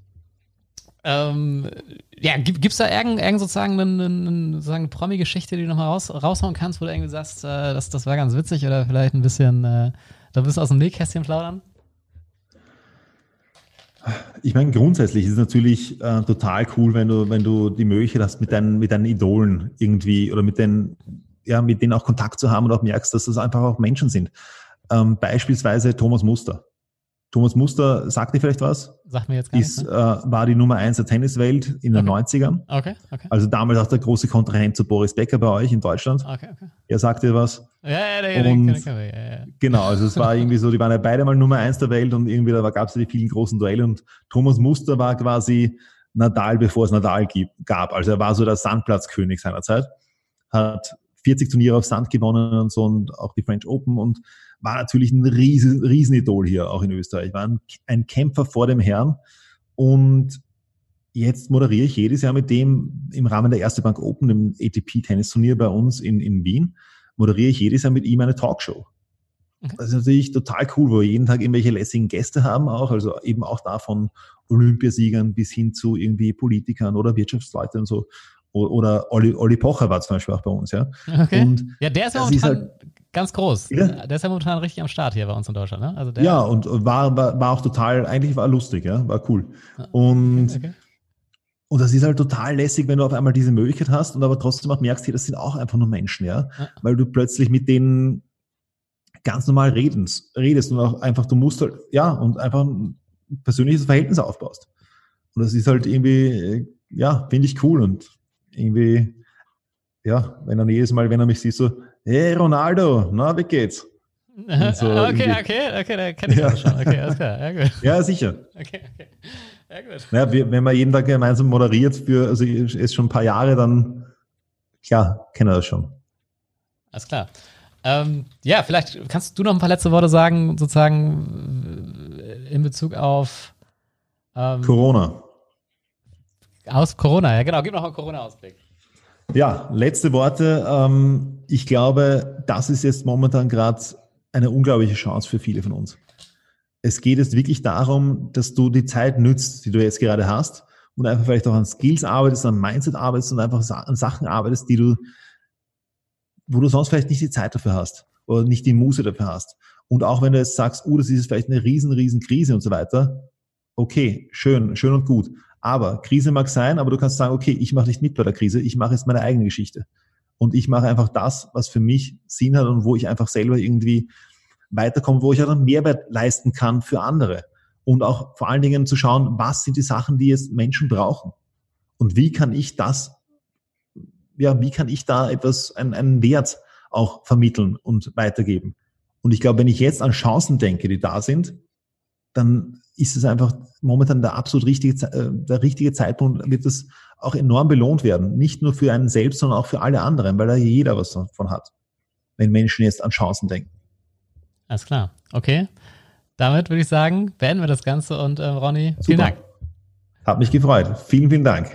Speaker 2: ähm, ja, gibt es da irgend, irgend sozusagen eine, eine, sozusagen Promi-Geschichte, die du nochmal raus, raushauen kannst, wo du irgendwie sagst, äh, das, das war ganz witzig oder vielleicht ein bisschen, äh, da bist du aus dem Nähkästchen plaudern?
Speaker 1: Ich meine, grundsätzlich ist es natürlich äh, total cool, wenn du, wenn du die Möglichkeit hast, mit deinen, mit deinen Idolen irgendwie oder mit den, ja, mit denen auch Kontakt zu haben und auch merkst, dass das einfach auch Menschen sind. Ähm, beispielsweise Thomas Muster. Thomas Muster, sagt dir vielleicht was?
Speaker 2: Sagt mir jetzt gar ist,
Speaker 1: nicht. Ne? Äh, war die Nummer eins der Tenniswelt in den okay. 90ern.
Speaker 2: Okay, okay.
Speaker 1: Also damals auch der große Kontrahent zu Boris Becker bei euch in Deutschland. Okay, okay. Er sagt dir was.
Speaker 2: Ja, ja, ja, und, den ja, ja.
Speaker 1: Genau, also es war irgendwie so, die waren ja beide mal Nummer eins der Welt und irgendwie da gab es ja die vielen großen Duelle und Thomas Muster war quasi Nadal, bevor es Nadal gab. Also er war so der Sandplatzkönig seiner Zeit. Hat 40 Turniere auf Sand gewonnen und so und auch die French Open und war natürlich ein riesen, Riesenidol hier auch in Österreich, war ein, ein Kämpfer vor dem Herrn und jetzt moderiere ich jedes Jahr mit dem im Rahmen der Erste Bank Open, dem ATP-Tennisturnier bei uns in, in Wien, moderiere ich jedes Jahr mit ihm eine Talkshow. Mhm. Das ist natürlich total cool, wo wir jeden Tag irgendwelche lässigen Gäste haben auch, also eben auch da von Olympiasiegern bis hin zu irgendwie Politikern oder Wirtschaftsleuten und so. Oder Olli, Olli Pocher war zum Beispiel auch bei uns, ja.
Speaker 2: Okay. Und ja, der ist ja momentan ist halt, ganz groß. Ja? Der ist ja momentan richtig am Start hier bei uns in Deutschland, ne?
Speaker 1: Also der, ja, und war, war, war auch total, eigentlich war lustig, ja, war cool. Und, okay, okay. und das ist halt total lässig, wenn du auf einmal diese Möglichkeit hast und aber trotzdem auch merkst, hier, das sind auch einfach nur Menschen, ja. ja. Weil du plötzlich mit denen ganz normal redest, redest und auch einfach, du musst halt, ja, und einfach ein persönliches Verhältnis aufbaust. Und das ist halt irgendwie, ja, finde ich cool und irgendwie, ja, wenn er jedes Mal, wenn er mich sieht, so, hey Ronaldo, na, wie geht's?
Speaker 2: So okay, okay, okay, da kenne ich ja. das schon. Okay, alles klar,
Speaker 1: ja, gut. Ja, sicher. Okay, okay. Ja, gut. Naja, wenn man jeden Tag gemeinsam moderiert für, also ist schon ein paar Jahre, dann, klar, kennen wir das schon.
Speaker 2: Alles klar. Ähm, ja, vielleicht kannst du noch ein paar letzte Worte sagen, sozusagen in Bezug auf
Speaker 1: ähm, Corona.
Speaker 2: Aus Corona, ja genau, gib noch einen Corona-Ausblick.
Speaker 1: Ja, letzte Worte. Ähm, ich glaube, das ist jetzt momentan gerade eine unglaubliche Chance für viele von uns. Es geht jetzt wirklich darum, dass du die Zeit nützt, die du jetzt gerade hast und einfach vielleicht auch an Skills arbeitest, an Mindset arbeitest und einfach an Sachen arbeitest, die du, wo du sonst vielleicht nicht die Zeit dafür hast oder nicht die Muße dafür hast. Und auch wenn du jetzt sagst, oh, das ist vielleicht eine riesen, riesen Krise und so weiter, okay, schön, schön und gut. Aber Krise mag sein, aber du kannst sagen, okay, ich mache nicht mit bei der Krise, ich mache jetzt meine eigene Geschichte. Und ich mache einfach das, was für mich Sinn hat und wo ich einfach selber irgendwie weiterkomme, wo ich auch einen Mehrwert leisten kann für andere. Und auch vor allen Dingen zu schauen, was sind die Sachen, die jetzt Menschen brauchen? Und wie kann ich das, ja, wie kann ich da etwas, einen, einen Wert auch vermitteln und weitergeben? Und ich glaube, wenn ich jetzt an Chancen denke, die da sind, dann ist es einfach momentan der absolut richtige, äh, der richtige Zeitpunkt, wird es auch enorm belohnt werden. Nicht nur für einen selbst, sondern auch für alle anderen, weil da jeder was davon hat, wenn Menschen jetzt an Chancen denken.
Speaker 2: Alles klar. Okay. Damit würde ich sagen, beenden wir das Ganze und äh, Ronny, vielen Super. Dank.
Speaker 1: Hat mich gefreut. Vielen, vielen Dank.